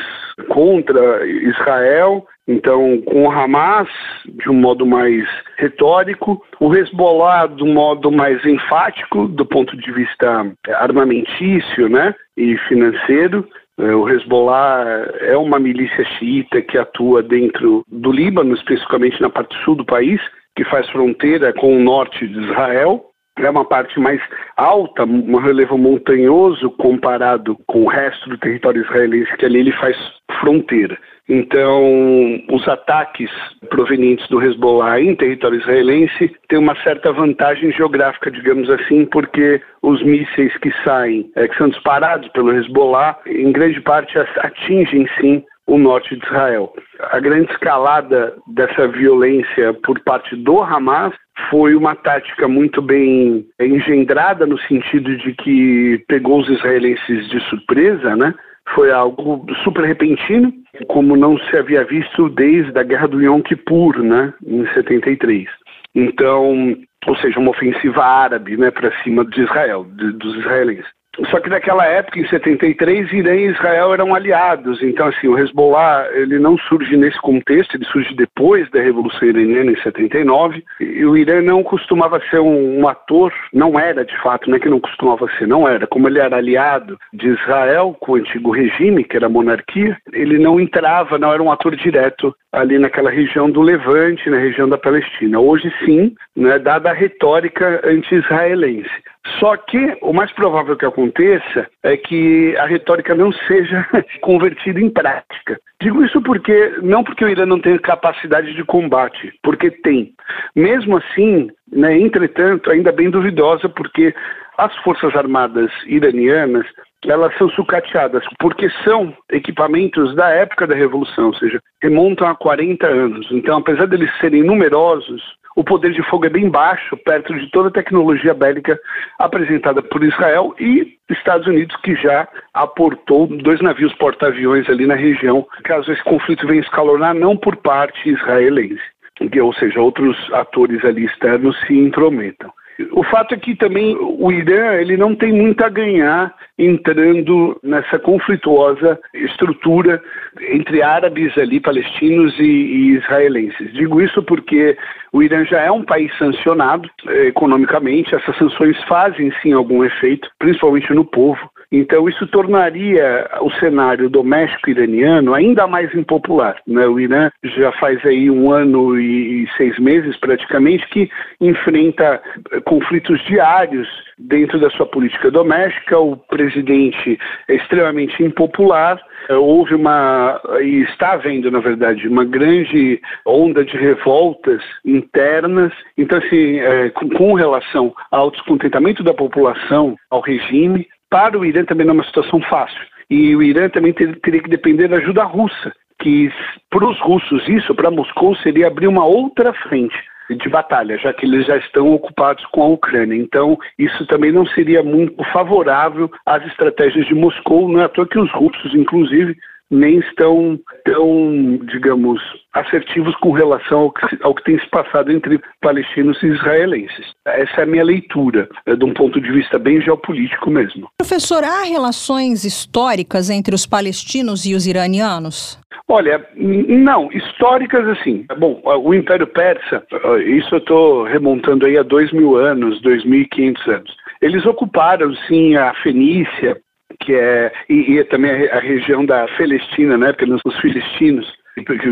contra Israel, então com o Hamas de um modo mais retórico, o Hezbollah de um modo mais enfático do ponto de vista armamentício, né, e financeiro. Uh, o Hezbollah é uma milícia xiita que atua dentro do Líbano, especificamente na parte sul do país, que faz fronteira com o norte de Israel é uma parte mais alta, um relevo montanhoso comparado com o resto do território israelense, que ali ele faz fronteira. Então, os ataques provenientes do Hezbollah em território israelense têm uma certa vantagem geográfica, digamos assim, porque os mísseis que saem, é, que são disparados pelo Hezbollah, em grande parte atingem sim o norte de Israel. A grande escalada dessa violência por parte do Hamas foi uma tática muito bem engendrada no sentido de que pegou os israelenses de surpresa, né? Foi algo super repentino, como não se havia visto desde a Guerra do Yom Kippur, né, em 73. Então, ou seja, uma ofensiva árabe, né, para cima de Israel, de, dos israelenses. Só que naquela época, em 73, Irã e Israel eram aliados. Então, assim, o Hezbollah ele não surge nesse contexto, ele surge depois da Revolução Iraniana, em 79. E o Irã não costumava ser um, um ator, não era de fato, não é que não costumava ser, não era. Como ele era aliado de Israel com o antigo regime, que era a monarquia, ele não entrava, não era um ator direto ali naquela região do Levante, na região da Palestina. Hoje sim, né, dada a retórica anti-israelense. Só que o mais provável que aconteça é que a retórica não seja convertida em prática. Digo isso porque não porque o Irã não tem capacidade de combate, porque tem. Mesmo assim, né, entretanto, ainda bem duvidosa, porque as forças armadas iranianas elas são sucateadas, porque são equipamentos da época da Revolução, ou seja, remontam a 40 anos. Então, apesar deles serem numerosos, o poder de fogo é bem baixo, perto de toda a tecnologia bélica apresentada por Israel e Estados Unidos, que já aportou dois navios porta-aviões ali na região, caso esse conflito venha escalonar, não por parte israelense, ou seja, outros atores ali externos se intrometam. O fato é que também o Irã ele não tem muito a ganhar entrando nessa conflituosa estrutura entre árabes ali, palestinos e, e israelenses. Digo isso porque o Irã já é um país sancionado eh, economicamente, essas sanções fazem sim algum efeito, principalmente no povo. Então, isso tornaria o cenário doméstico iraniano ainda mais impopular. Né? O Irã já faz aí um ano e seis meses, praticamente, que enfrenta eh, conflitos diários dentro da sua política doméstica. O presidente é extremamente impopular. Eh, houve uma, e está havendo, na verdade, uma grande onda de revoltas internas. Então, assim, é, com, com relação ao descontentamento da população ao regime, para o Irã também não é uma situação fácil. E o Irã também ter, teria que depender da ajuda russa, que para os russos isso, para Moscou, seria abrir uma outra frente de batalha, já que eles já estão ocupados com a Ucrânia. Então, isso também não seria muito favorável às estratégias de Moscou. Não é à toa que os russos, inclusive, nem estão tão, digamos, assertivos com relação ao que, ao que tem se passado entre palestinos e israelenses. Essa é a minha leitura, é, de um ponto de vista bem geopolítico mesmo. Professor, há relações históricas entre os palestinos e os iranianos? Olha, não, históricas assim. Bom, o Império Persa, isso eu estou remontando aí a dois mil anos, dois mil e quinhentos anos. Eles ocuparam, sim, a Fenícia, que é e, e também a, região da Celestina, né? Porque os filistinos,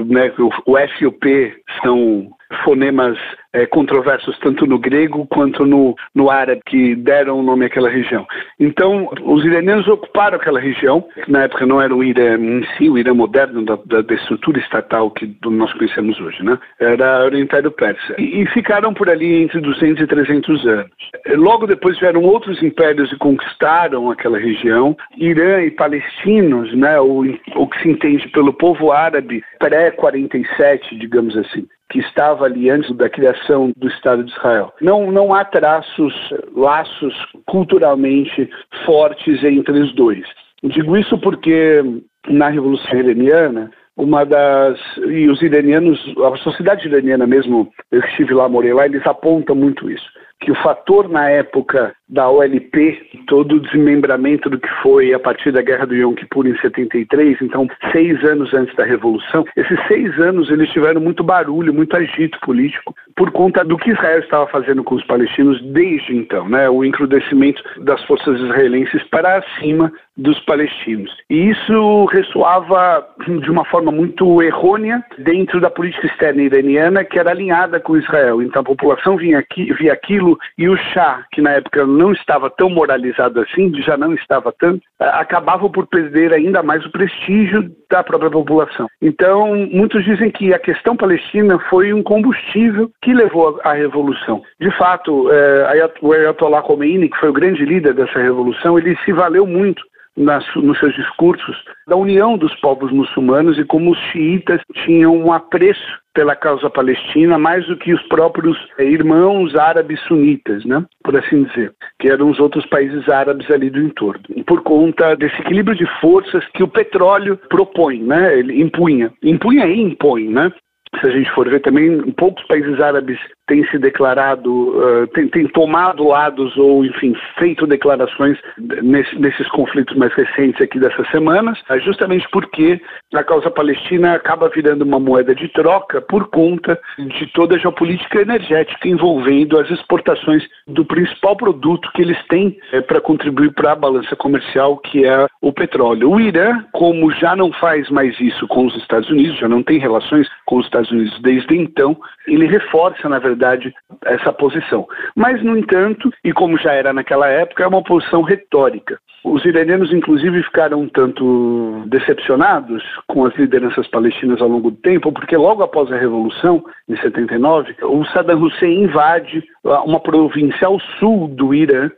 né, o, o FUP são fonemas é, controversos tanto no grego quanto no, no árabe que deram o nome àquela região. Então, os iranianos ocuparam aquela região, que na época não era o Irã em si, o Irã moderno da, da, da estrutura estatal que nós conhecemos hoje, né? Era o Império Persa. E, e, ficaram por ali entre 200 e 300 anos. Logo depois vieram outros impérios e conquistaram aquela região. Irã e palestinos, né, o, o que se entende pelo povo árabe pré-47, digamos assim que estava ali antes da criação do Estado de Israel. Não, não há traços, laços culturalmente fortes entre os dois. Digo isso porque na Revolução Iraniana, uma das. E os iranianos, a sociedade iraniana mesmo, eu estive lá, morei lá, eles apontam muito isso. Que o fator na época da OLP, todo o desmembramento do que foi a partir da Guerra do Yom Kippur em 73, então seis anos antes da Revolução, esses seis anos eles tiveram muito barulho, muito agito político, por conta do que Israel estava fazendo com os palestinos desde então, né? o encrudecimento das forças israelenses para cima dos palestinos. E isso ressoava de uma forma muito errônea dentro da política externa iraniana, que era alinhada com Israel. Então a população vinha aqui, via aquilo e o Shah, que na época não estava tão moralizado assim, já não estava tanto, acabava por perder ainda mais o prestígio da própria população. Então, muitos dizem que a questão palestina foi um combustível que levou à revolução. De fato, é, o Ayatollah Khomeini, que foi o grande líder dessa revolução, ele se valeu muito nas, nos seus discursos da união dos povos muçulmanos e como os xiitas tinham um apreço pela causa palestina mais do que os próprios eh, irmãos árabes sunitas, né, por assim dizer, que eram os outros países árabes ali do entorno. Por conta desse equilíbrio de forças que o petróleo propõe, né, ele impunha, impunha e impõe, né, se a gente for ver também, poucos países árabes têm se declarado, uh, têm, têm, tomado lados ou, enfim, feito declarações nesse, nesses conflitos mais recentes aqui dessas semanas, uh, justamente porque a causa palestina acaba virando uma moeda de troca por conta de toda a geopolítica energética envolvendo as exportações do principal produto que eles têm uh, para contribuir para a balança comercial, que é o petróleo. O Irã, como já não faz mais isso com os Estados Unidos, já não tem relações com os Estados Unidos desde então, ele reforça, na verdade, verdade, essa posição. Mas, no entanto, e como já era naquela época, é uma posição retórica. Os iranianos, inclusive, ficaram um tanto decepcionados com as lideranças palestinas ao longo do tempo, porque logo após a Revolução, em 79, o Saddam Hussein invade uma província ao sul do Irã,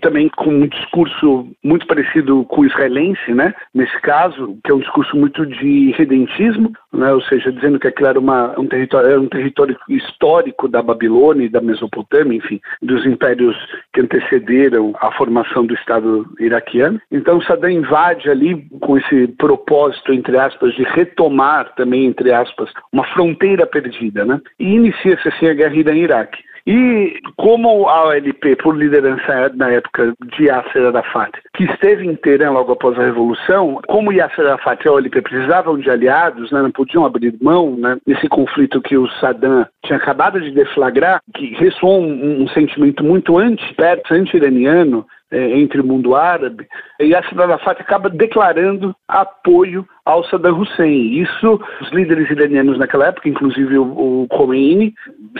também com um discurso muito parecido com o israelense, né? Nesse caso, que é um discurso muito de redentismo, né? Ou seja, dizendo que aquilo era uma, um território, era um território histórico da Babilônia e da Mesopotâmia, enfim, dos impérios que antecederam a formação do Estado iraquiano. Então, Saddam invade ali com esse propósito, entre aspas, de retomar também, entre aspas, uma fronteira perdida, né? E inicia-se assim a guerra Irã-Iraque. E como a OLP, por liderança na época de Yasser Arafat, que esteve Teherã logo após a Revolução, como Yasser Arafat e a OLP precisavam de aliados, né, não podiam abrir mão né, conflito que o Saddam tinha acabado de deflagrar, que ressoou um, um sentimento muito anti-persa, anti-iraniano, é, entre o mundo árabe, e Yasser Arafat acaba declarando apoio ao Saddam Hussein. Isso, os líderes iranianos naquela época, inclusive o, o Khomeini,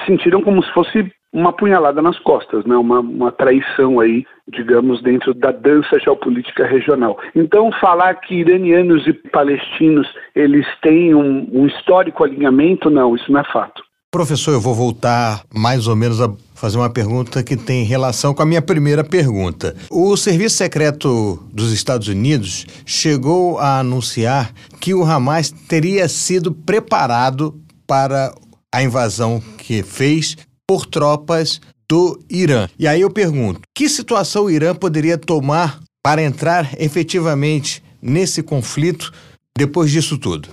sentiram como se fosse uma punhalada nas costas, né? uma, uma traição aí, digamos, dentro da dança geopolítica regional. Então, falar que iranianos e palestinos eles têm um, um histórico alinhamento, não, isso não é fato. Professor, eu vou voltar mais ou menos a fazer uma pergunta que tem relação com a minha primeira pergunta. O Serviço Secreto dos Estados Unidos chegou a anunciar que o Hamas teria sido preparado para a invasão que fez por tropas do Irã. E aí eu pergunto: que situação o Irã poderia tomar para entrar efetivamente nesse conflito depois disso tudo?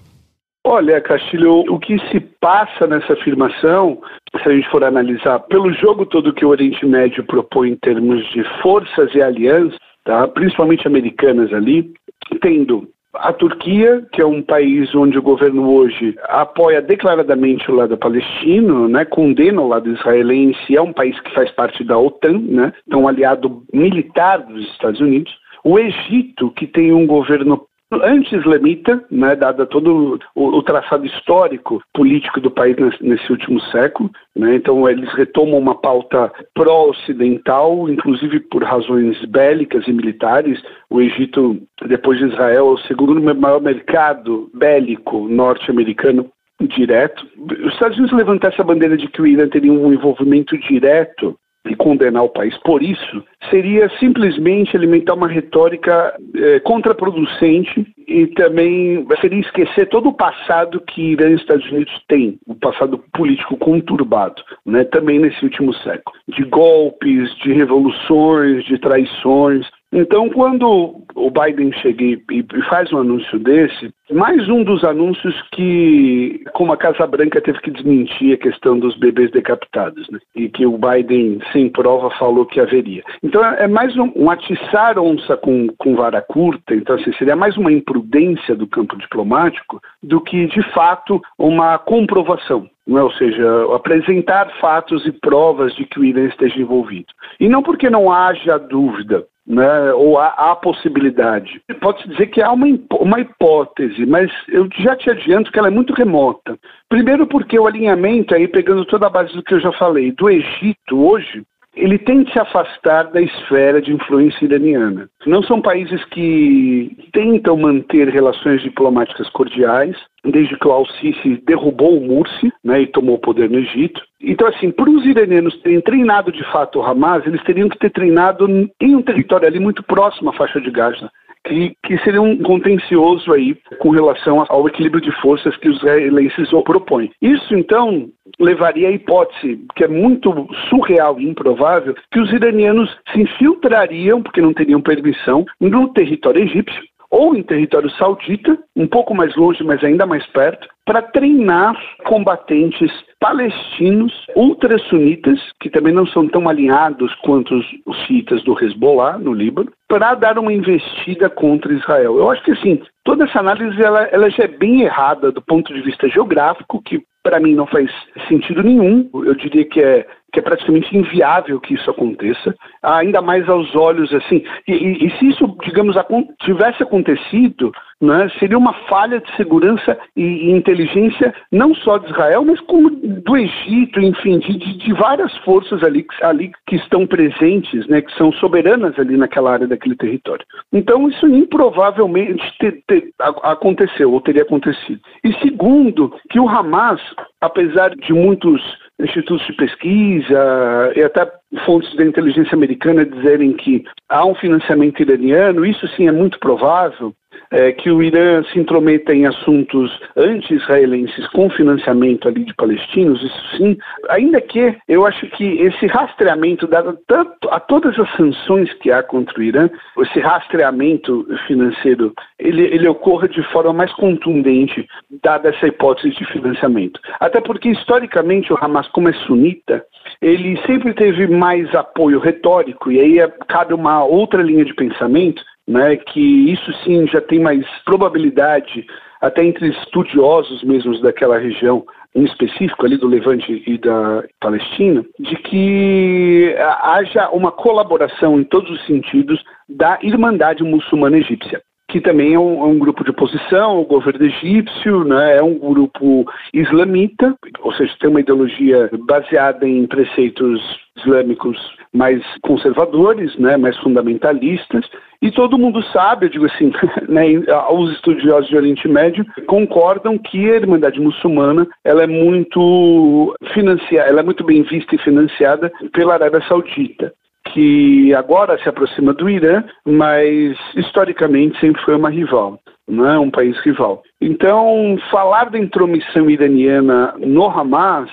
Olha, Castilho, o que se passa nessa afirmação, se a gente for analisar pelo jogo todo que o Oriente Médio propõe em termos de forças e alianças, tá? principalmente americanas ali, tendo a Turquia, que é um país onde o governo hoje apoia declaradamente o lado palestino, né, condena o lado israelense, é um país que faz parte da OTAN, né, então um aliado militar dos Estados Unidos. O Egito, que tem um governo anti-islamita, né, dada todo o, o, traçado histórico político do país nesse, nesse último século. Né, então, eles retomam uma pauta pró-ocidental, inclusive por razões bélicas e militares. O Egito, depois de Israel, é o segundo maior mercado bélico norte-americano direto. Os Estados Unidos levantaram essa bandeira de que o Irã teria um envolvimento direto e condenar o país por isso seria simplesmente alimentar uma retórica é, contraproducente e também seria esquecer todo o passado que Irã e Estados Unidos têm, o passado político conturbado, né, também nesse último século, de golpes, de revoluções, de traições. Então, quando o Biden chega e faz um anúncio desse, mais um dos anúncios que, como a Casa Branca teve que desmentir a questão dos bebês decapitados, né? e que o Biden, sem prova, falou que haveria. Então, é mais um, um atiçar onça com, com vara curta, então, assim, seria mais uma imprudência do campo diplomático do que, de fato, uma comprovação. É? Ou seja, apresentar fatos e provas de que o Irã esteja envolvido. E não porque não haja dúvida, né, ou há, há possibilidade. Pode-se dizer que há uma, uma hipótese, mas eu já te adianto que ela é muito remota. Primeiro porque o alinhamento, aí pegando toda a base do que eu já falei, do Egito hoje, ele tem de se afastar da esfera de influência iraniana. Não são países que tentam manter relações diplomáticas cordiais, desde que o Al-Sisi derrubou o Mursi né, e tomou o poder no Egito. Então, assim, para os iranianos terem treinado de fato o Hamas, eles teriam que ter treinado em um território ali muito próximo à faixa de Gaza que, que seria um contencioso aí com relação ao equilíbrio de forças que os israelenses propõem. Isso, então, levaria à hipótese, que é muito surreal e improvável, que os iranianos se infiltrariam, porque não teriam permissão, no território egípcio, ou em território saudita, um pouco mais longe, mas ainda mais perto, para treinar combatentes palestinos ultra-sunitas, que também não são tão alinhados quanto os, os xiitas do Hezbollah, no Líbano, para dar uma investida contra Israel. Eu acho que, assim, toda essa análise ela, ela já é bem errada do ponto de vista geográfico, que para mim não faz sentido nenhum. Eu diria que é que é praticamente inviável que isso aconteça, ainda mais aos olhos assim. E, e, e se isso, digamos, tivesse acontecido, né, seria uma falha de segurança e, e, inteligência não só de Israel, mas como do Egito, enfim, de, de, várias forças ali, ali que estão presentes, né, que são soberanas ali naquela área daquele território. Então isso improvavelmente ter, ter, aconteceu ou teria acontecido. E segundo, que o Hamas, apesar de muitos institutos de pesquisa e até fontes da inteligência americana dizerem que há um financiamento iraniano, isso sim é muito provável, é, que o Irã se intrometa em assuntos anti-israelenses com financiamento ali de palestinos, isso sim, ainda que eu acho que esse rastreamento, dado tanto a todas as sanções que há contra o Irã, esse rastreamento financeiro, ele, ele ocorra de forma mais contundente, dada essa hipótese de financiamento. Até porque, historicamente, o Hamas, como é sunita, ele sempre teve mais apoio retórico, e aí é, cabe uma outra linha de pensamento, né, que isso sim já tem mais probabilidade, até entre estudiosos mesmos daquela região, em específico ali do Levante e da Palestina, de que haja uma colaboração em todos os sentidos da Irmandade Muçulmana Egípcia que também é um, é um, grupo de oposição ao governo egípcio, né? é um grupo islamita, ou seja, tem uma ideologia baseada em preceitos islâmicos mais conservadores, né? mais fundamentalistas, e todo mundo sabe, eu digo assim, né, os estudiosos de Oriente Médio concordam que a Irmandade Muçulmana ela é muito financiada, ela é muito bem vista e financiada pela Arábia Saudita que agora se aproxima do Irã, mas historicamente sempre foi uma rival, não é um país rival. Então, falar da intromissão iraniana no Hamas,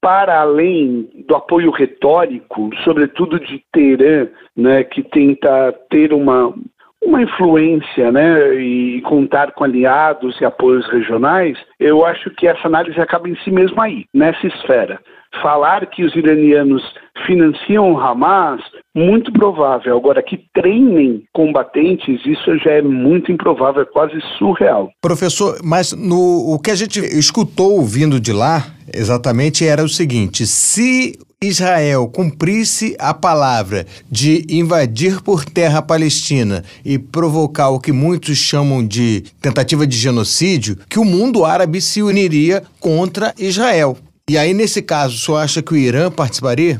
para além do apoio retórico, sobretudo de Teherã, né, que tenta ter uma, uma influência né, e contar com aliados e apoios regionais, eu acho que essa análise acaba em si mesma aí, nessa esfera. Falar que os iranianos financiam o Hamas, muito provável. Agora, que treinem combatentes, isso já é muito improvável, é quase surreal. Professor, mas no, o que a gente escutou vindo de lá, exatamente, era o seguinte: se Israel cumprisse a palavra de invadir por terra a Palestina e provocar o que muitos chamam de tentativa de genocídio, que o mundo árabe se uniria contra Israel. E aí, nesse caso, o senhor acha que o Irã participaria?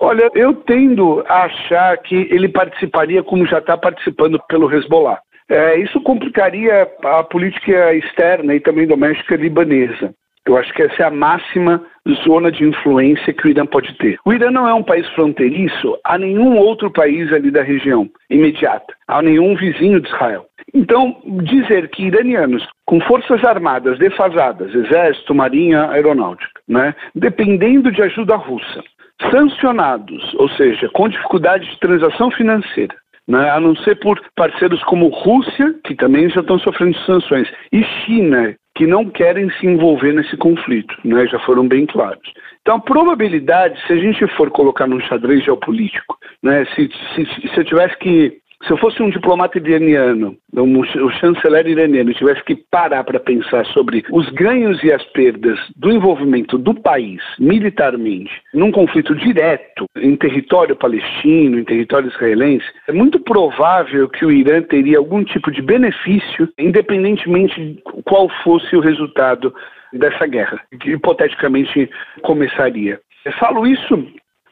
Olha, eu tendo a achar que ele participaria como já está participando pelo Hezbollah. É, isso complicaria a política externa e também doméstica libanesa. Eu acho que essa é a máxima zona de influência que o Irã pode ter. O Irã não é um país fronteiriço a nenhum outro país ali da região imediata, a nenhum vizinho de Israel. Então, dizer que iranianos com forças armadas defasadas, exército, marinha, aeronáutica, né, dependendo de ajuda russa, sancionados, ou seja, com dificuldade de transação financeira, né, a não ser por parceiros como Rússia, que também já estão sofrendo sanções, e China, que não querem se envolver nesse conflito, né, já foram bem claros. Então, a probabilidade, se a gente for colocar num xadrez geopolítico, né, se, se, se eu tivesse que se eu fosse um diplomata iraniano, um, o chanceler iraniano, tivesse que parar para pensar sobre os ganhos e as perdas do envolvimento do país militarmente num conflito direto em território palestino, em território israelense, é muito provável que o Irã teria algum tipo de benefício, independentemente de qual fosse o resultado dessa guerra, que hipoteticamente começaria. Eu falo isso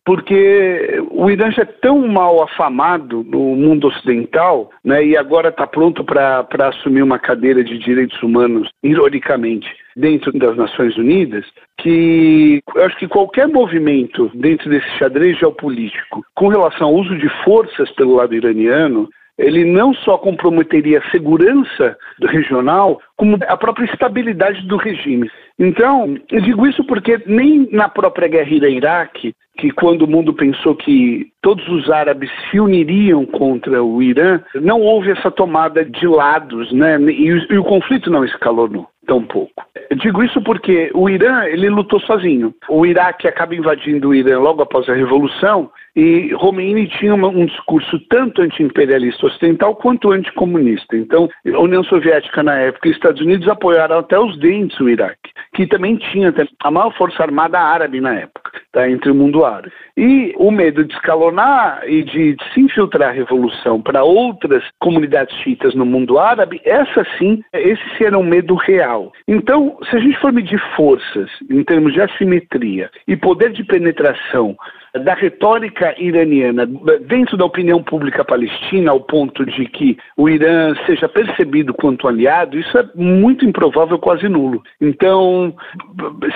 porque o Irã já é tão mal afamado no mundo ocidental, né, e agora está pronto para assumir uma cadeira de direitos humanos, ironicamente, dentro das Nações Unidas, que eu acho que qualquer movimento dentro desse xadrez geopolítico com relação ao uso de forças pelo lado iraniano ele não só comprometeria a segurança regional, como a própria estabilidade do regime. Então, eu digo isso porque nem na própria guerra Iraque, que quando o mundo pensou que todos os árabes se uniriam contra o Irã, não houve essa tomada de lados, né? E o, e o conflito não escalonou tão pouco. Eu digo isso porque o Irã ele lutou sozinho. O Iraque acaba invadindo o Irã logo após a revolução e Khomeini tinha uma, um discurso tanto anti-imperialista ocidental quanto anticomunista. Então, a União Soviética na época e os Estados Unidos apoiaram até os dentes o Iraque, que também tinha a maior força armada árabe na época, tá, entre o mundo árabe. E o medo de escalonar e de se infiltrar a revolução para outras comunidades chiitas no mundo árabe, essa sim, esse era um medo real. Então, se a gente for medir forças em termos de assimetria e poder de penetração da retórica iraniana dentro da opinião pública palestina, ao ponto de que o Irã seja percebido quanto aliado, isso é muito improvável, quase nulo. Então,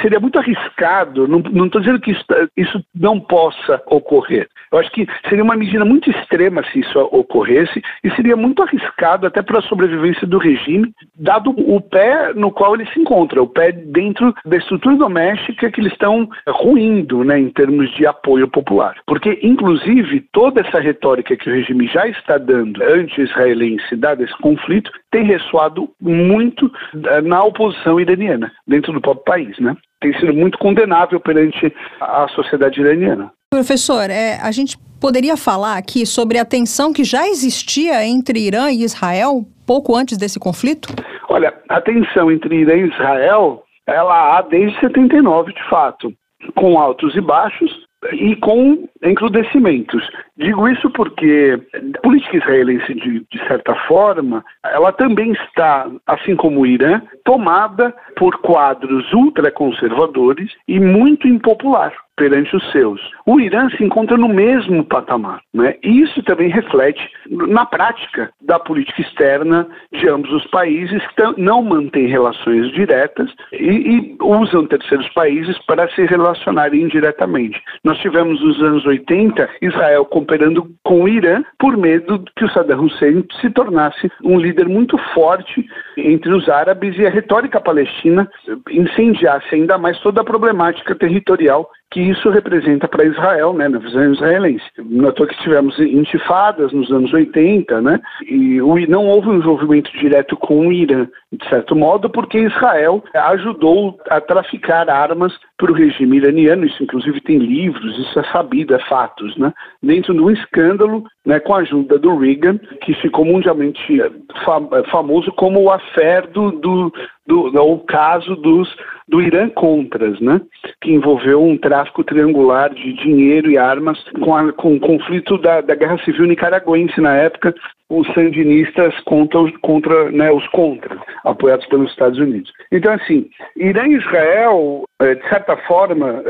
seria muito arriscado, não estou dizendo que isso, isso não possa ocorrer. Eu acho que seria uma medida muito extrema se isso ocorresse e seria muito arriscado até para a sobrevivência do regime, dado o pé no qual ele se encontra, o pé dentro da estrutura doméstica que eles estão ruindo, né, em termos de apoio popular. Porque, inclusive, toda essa retórica que o regime já está dando anti-israelense, dado esse conflito, tem ressoado muito eh, na oposição iraniana, dentro do próprio país, né? Tem sido muito condenável perante a sociedade iraniana. Professor, é, a gente poderia falar aqui sobre a tensão que já existia entre Irã e Israel pouco antes desse conflito? Olha, a tensão entre Irã e Israel, ela há desde 79, de fato, com altos e baixos, e com encrudecimentos. Digo isso porque a política israelense, de, de, certa forma, ela também está, assim como o Irã, tomada por quadros ultraconservadores e muito impopular perante os seus. O Irã se encontra no mesmo patamar, né? E isso também reflete na prática da política externa de ambos os países que não mantêm relações diretas e, e usam terceiros países para se relacionarem indiretamente. Nós tivemos nos anos 80 Israel cooperando com o Irã por medo que o Saddam Hussein se tornasse um líder muito forte entre os árabes e a retórica palestina incendiasse ainda mais toda a problemática territorial que isso representa para Israel, né, na visão israelense. Notou que tivemos intifadas nos anos 80, né, e não houve um envolvimento direto com o Irã, de certo modo, porque Israel ajudou a traficar armas para o regime iraniano, isso inclusive tem livros, isso é sabido, é fatos, né? dentro de um escândalo né, com a ajuda do Reagan, que ficou mundialmente eh, eh, famoso como o affair do, do, do, o caso dos, do Irã Contras, né, que envolveu um tráfico triangular de dinheiro e armas com, a, com o conflito da, da Guerra Civil Nicaragüense na época, os sandinistas contra, contra né, os contras, apoiados pelos Estados Unidos. Então, assim, Irã e Israel, de certa forma,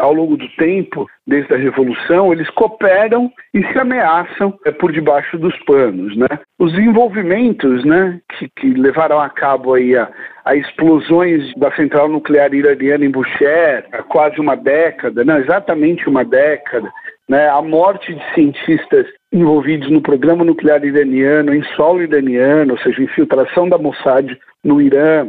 ao longo do tempo, desde a Revolução, eles cooperam e se ameaçam é, por debaixo dos panos. Né? Os envolvimentos né, que, que levaram a cabo aí a, a explosões da central nuclear iraniana em Bushehr há quase uma década, não, exatamente uma década, né, a morte de cientistas envolvidos no programa nuclear iraniano, em solo iraniano, ou seja, infiltração da Mossad no Irã,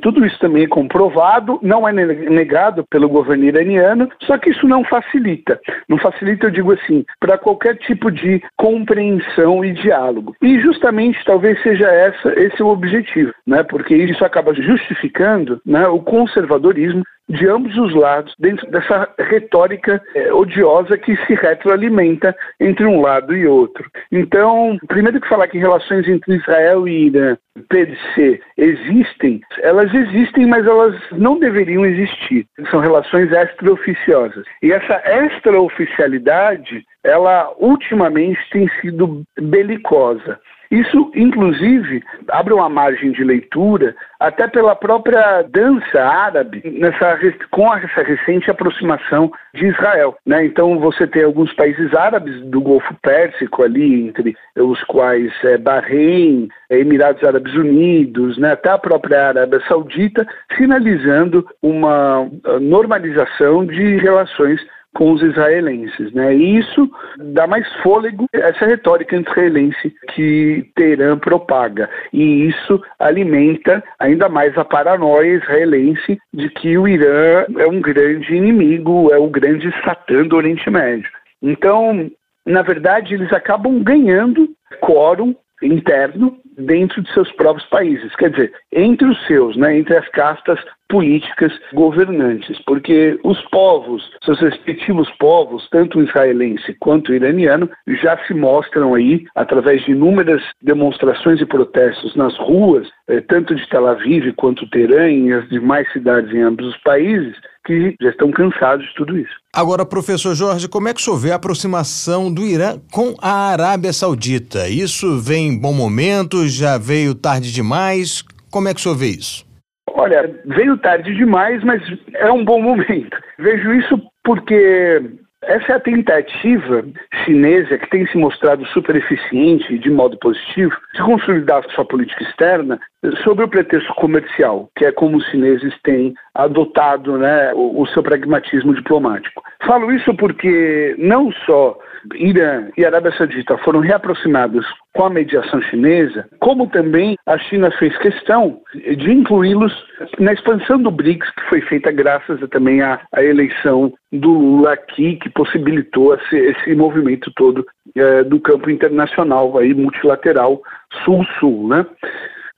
tudo isso também é comprovado, não é negado pelo governo iraniano, só que isso não facilita. Não facilita, eu digo assim, para qualquer tipo de compreensão e diálogo. E justamente talvez seja essa, esse o objetivo, né? porque isso acaba justificando né, o conservadorismo de ambos os lados dentro dessa retórica é, odiosa que se retroalimenta entre um lado e outro. Então, primeiro que falar que relações entre Israel e Irã, per se, existem, elas existem, mas elas não deveriam existir. São relações extraoficiosas. E essa extraoficialidade, ela ultimamente tem sido belicosa. Isso, inclusive, abre uma margem de leitura até pela própria dança árabe nessa, com essa recente aproximação de Israel. Né? Então, você tem alguns países árabes do Golfo Pérsico ali, entre os quais é, Bahrein, é, Emirados Árabes Unidos, né? até a própria Arábia Saudita, sinalizando uma normalização de relações com os israelenses, né? E isso dá mais fôlego a essa retórica israelense que Teherã propaga. E isso alimenta ainda mais a paranoia israelense de que o Irã é um grande inimigo, é o grande satã do Oriente Médio. Então, na verdade, eles acabam ganhando quórum interno dentro de seus próprios países, quer dizer, entre os seus, né, entre as castas políticas governantes, porque os povos, seus respectivos povos, tanto israelense quanto iraniano, já se mostram aí através de inúmeras demonstrações e protestos nas ruas, eh, tanto de Tel Aviv quanto Teherã e as demais cidades em ambos os países, que já estão cansados de tudo isso. Agora, professor Jorge, como é que o senhor vê a aproximação do Irã com a Arábia Saudita? Isso vem em bom momento? Já veio tarde demais? Como é que o senhor vê isso? Olha, veio tarde demais, mas é um bom momento. Vejo isso porque essa é a tentativa chinesa, que tem se mostrado super eficiente de modo positivo, de consolidar sua política externa sob o pretexto comercial, que é como os chineses têm adotado né, o, o seu pragmatismo diplomático. Falo isso porque não só Irã e Arábia Saudita foram reaproximados com a mediação chinesa, como também a China fez questão de incluí-los na expansão do BRICS, que foi feita graças também à, à eleição do Lula aqui, que possibilitou esse, esse movimento todo é, do campo internacional aí multilateral sul-sul, né?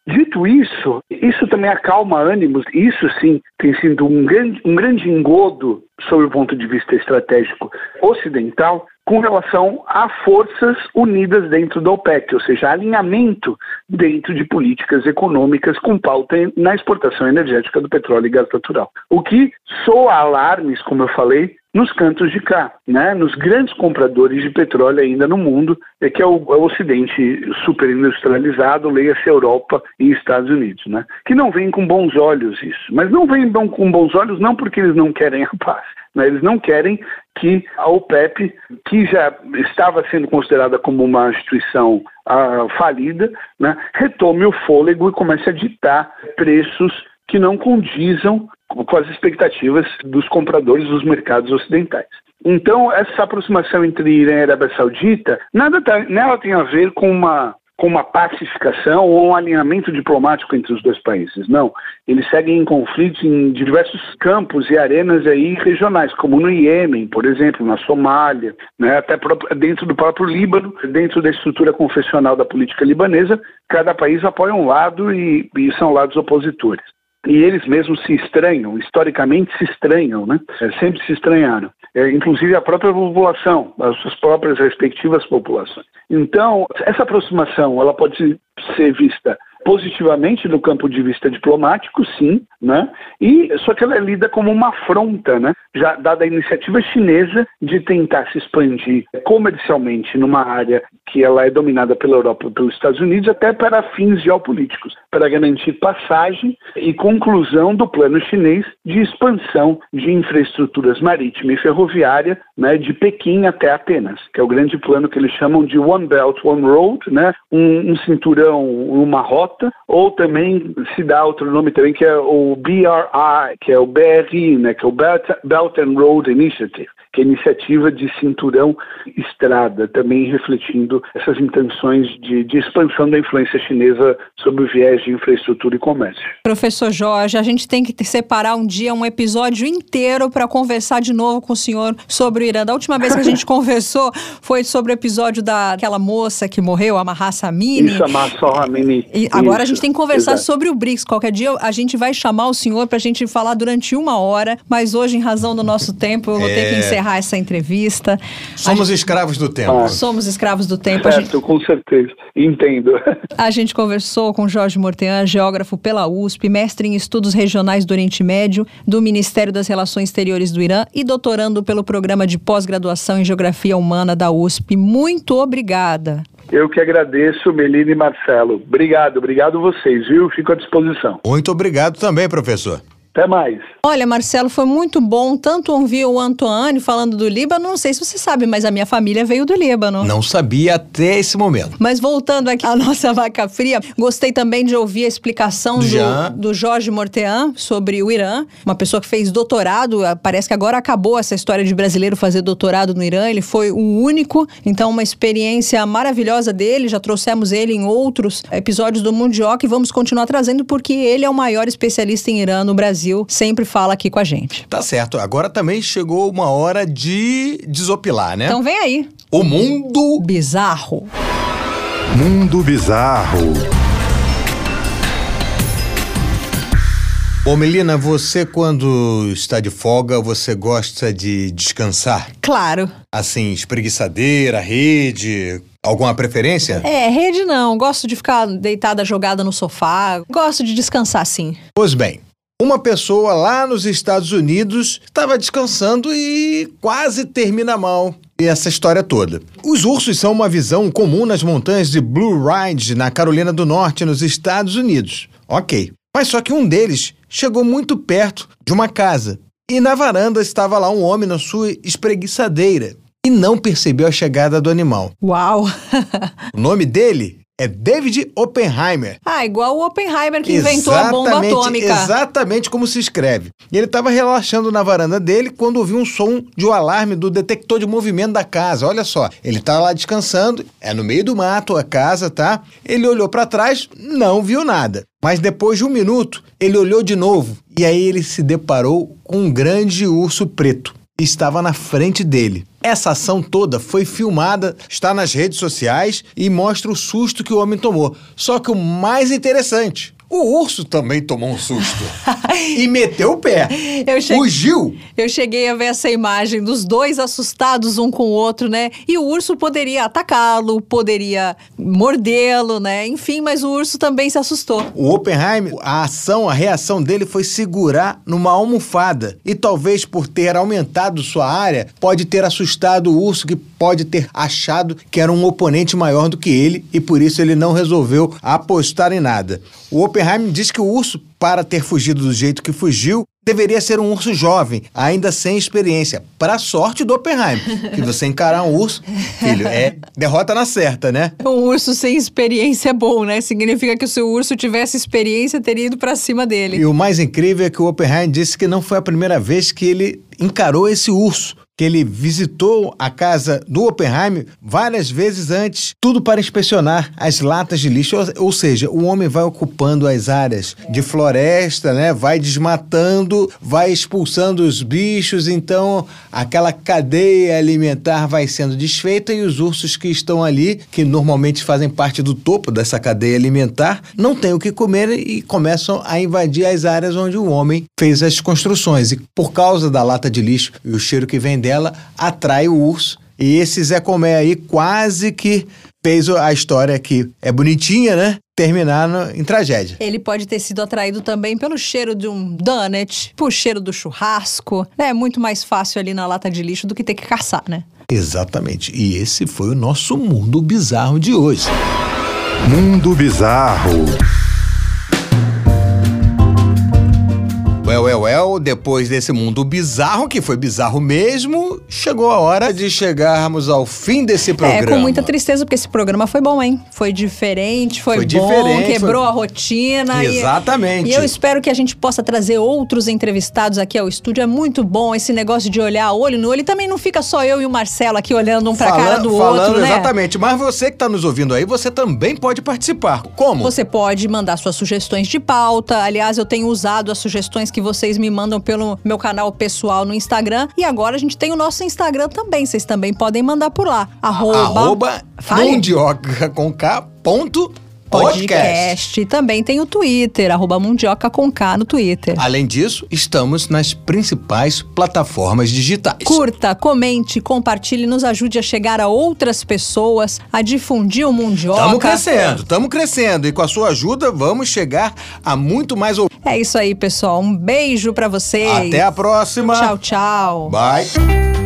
Dito isso, isso também acalma ânimos, isso sim tem sido um grande, um grande engodo sob o ponto de vista estratégico ocidental, com relação a forças unidas dentro da OPEC, ou seja, alinhamento dentro de políticas econômicas com pauta na exportação energética do petróleo e gás natural. O que soa alarmes, como eu falei, nos cantos de cá, né? nos grandes compradores de petróleo ainda no mundo, é que é o, é o Ocidente superindustrializado, leia-se Europa e Estados Unidos, né? que não veem com bons olhos isso. Mas não veem com bons olhos não porque eles não querem a paz, né? eles não querem que a OPEP, que já estava sendo considerada como uma instituição ah, falida, né? retome o fôlego e comece a ditar preços que não condizam com as expectativas dos compradores dos mercados ocidentais. Então, essa aproximação entre Irã e Arábia Saudita, nada tá, nela tem a ver com uma com uma pacificação ou um alinhamento diplomático entre os dois países. Não, eles seguem em conflitos em diversos campos e arenas aí regionais, como no Iêmen, por exemplo, na Somália, né, até dentro do próprio Líbano, dentro da estrutura confessional da política libanesa, cada país apoia um lado e, e são lados opositores. E eles mesmos se estranham, historicamente se estranham, né? É, sempre se estranharam. É, inclusive a própria população, as suas próprias respectivas populações. Então, essa aproximação, ela pode ser vista positivamente do campo de vista diplomático, sim, né? E só que ela é lida como uma afronta, né? Já dada a iniciativa chinesa de tentar se expandir comercialmente numa área que ela é dominada pela Europa pelos Estados Unidos, até para fins geopolíticos, para garantir passagem e conclusão do plano chinês de expansão de infraestruturas marítima e ferroviária, né? De Pequim até Atenas, que é o grande plano que eles chamam de One Belt One Road, né? Um, um cinturão, uma rota Ou também se dá outro nome também que é o BRI, que é o BRI, né, que é o Belt and Road Initiative que é a iniciativa de cinturão estrada, também refletindo essas intenções de, de expansão da influência chinesa sobre o viés de infraestrutura e comércio. Professor Jorge, a gente tem que separar um dia, um episódio inteiro para conversar de novo com o senhor sobre o Irã. Da última vez que a gente conversou foi sobre o episódio daquela moça que morreu, a Mahasa Amini. Isso, a Mahasa Amini. E agora Isso, a gente tem que conversar exato. sobre o BRICS. Qualquer dia a gente vai chamar o senhor para a gente falar durante uma hora, mas hoje, em razão do nosso tempo, eu vou é... ter que é. encerrar encerrar essa entrevista. Somos gente... escravos do tempo. Ah. Somos escravos do tempo. Certo, gente... com certeza. Entendo. A gente conversou com Jorge Mortean, geógrafo pela USP, mestre em estudos regionais do Oriente Médio, do Ministério das Relações Exteriores do Irã e doutorando pelo programa de pós-graduação em Geografia Humana da USP. Muito obrigada. Eu que agradeço, Melina e Marcelo. Obrigado, obrigado vocês, viu? Fico à disposição. Muito obrigado também, professor. Até mais. Olha, Marcelo, foi muito bom tanto ouvir o Antoine falando do Líbano. Não sei se você sabe, mas a minha família veio do Líbano. Não sabia até esse momento. Mas voltando aqui à nossa vaca fria, gostei também de ouvir a explicação do, do Jorge Mortean sobre o Irã, uma pessoa que fez doutorado. Ah, parece que agora acabou essa história de brasileiro fazer doutorado no Irã. Ele foi o único, então uma experiência maravilhosa dele. Já trouxemos ele em outros episódios do Mundioca e vamos continuar trazendo porque ele é o maior especialista em Irã no Brasil. Brasil sempre fala aqui com a gente. Tá certo. Agora também chegou uma hora de desopilar, né? Então vem aí. O mundo bizarro. Mundo bizarro. Ô Melina, você quando está de folga, você gosta de descansar? Claro. Assim, espreguiçadeira, rede, alguma preferência? É, rede não. Gosto de ficar deitada jogada no sofá. Gosto de descansar sim. Pois bem, uma pessoa lá nos Estados Unidos estava descansando e quase termina mal. E essa história toda. Os ursos são uma visão comum nas montanhas de Blue Ridge, na Carolina do Norte, nos Estados Unidos. Ok. Mas só que um deles chegou muito perto de uma casa. E na varanda estava lá um homem na sua espreguiçadeira. E não percebeu a chegada do animal. Uau! o nome dele é David Oppenheimer. Ah, igual o Oppenheimer que inventou a bomba atômica. Exatamente como se escreve. E ele estava relaxando na varanda dele quando ouviu um som de um alarme do detector de movimento da casa. Olha só, ele tá lá descansando, é no meio do mato a casa, tá? Ele olhou para trás, não viu nada. Mas depois de um minuto, ele olhou de novo e aí ele se deparou com um grande urso preto estava na frente dele. Essa ação toda foi filmada, está nas redes sociais e mostra o susto que o homem tomou. Só que o mais interessante o urso também tomou um susto e meteu o pé. Eu cheguei, Fugiu. Eu cheguei a ver essa imagem dos dois assustados um com o outro, né? E o urso poderia atacá-lo, poderia mordê-lo, né? Enfim, mas o urso também se assustou. O Oppenheim, a ação, a reação dele foi segurar numa almofada. E talvez por ter aumentado sua área, pode ter assustado o urso que pode ter achado que era um oponente maior do que ele e por isso ele não resolveu apostar em nada. O Oppenheim diz que o urso, para ter fugido do jeito que fugiu, deveria ser um urso jovem, ainda sem experiência. Para sorte do Oppenheim, que você encarar um urso, filho, é derrota na certa, né? Um urso sem experiência é bom, né? Significa que se o seu urso tivesse experiência, teria ido para cima dele. E o mais incrível é que o Oppenheim disse que não foi a primeira vez que ele encarou esse urso que ele visitou a casa do Oppenheimer várias vezes antes, tudo para inspecionar as latas de lixo. Ou, ou seja, o homem vai ocupando as áreas de floresta, né? Vai desmatando, vai expulsando os bichos, então aquela cadeia alimentar vai sendo desfeita e os ursos que estão ali, que normalmente fazem parte do topo dessa cadeia alimentar, não têm o que comer e começam a invadir as áreas onde o homem fez as construções. E por causa da lata de lixo e o cheiro que vem dela, atrai o urso. E esse Zé Comé aí quase que fez a história que é bonitinha, né? Terminar no, em tragédia. Ele pode ter sido atraído também pelo cheiro de um donut, por cheiro do churrasco. É muito mais fácil ali na lata de lixo do que ter que caçar, né? Exatamente. E esse foi o nosso mundo bizarro de hoje. Mundo Bizarro. Well, well, well, depois desse mundo bizarro, que foi bizarro mesmo, chegou a hora de chegarmos ao fim desse programa. É, com muita tristeza, porque esse programa foi bom, hein? Foi diferente, foi, Foi bom, diferente, quebrou foi- a rotina. e- Exatamente. E eu espero que a gente possa trazer outros entrevistados aqui ao estúdio. É muito bom esse negócio de olhar olho no olho. E também não fica só eu e o Marcelo aqui olhando um pra cara do falando outro, né? exatamente. Mas você que está nos ouvindo aí, você também pode participar. Como? Você pode mandar suas sugestões de pauta. Aliás, eu tenho usado as sugestões que vocês me mandam pelo meu canal pessoal no Instagram. E agora a gente tem o nosso Instagram também. Vocês também podem mandar por lá. Arroba, Arroba com K ponto podcast. podcast. E também tem o Twitter, arroba Mundioca com K no Twitter. Além disso, estamos nas principais plataformas digitais. Curta, comente, compartilhe, nos ajude a chegar a outras pessoas, a difundir o Mundioca. Estamos crescendo, estamos crescendo. E com a sua ajuda, vamos chegar a muito mais ouvintes. É isso aí, pessoal. Um beijo pra vocês. Até a próxima. Tchau, tchau. Bye.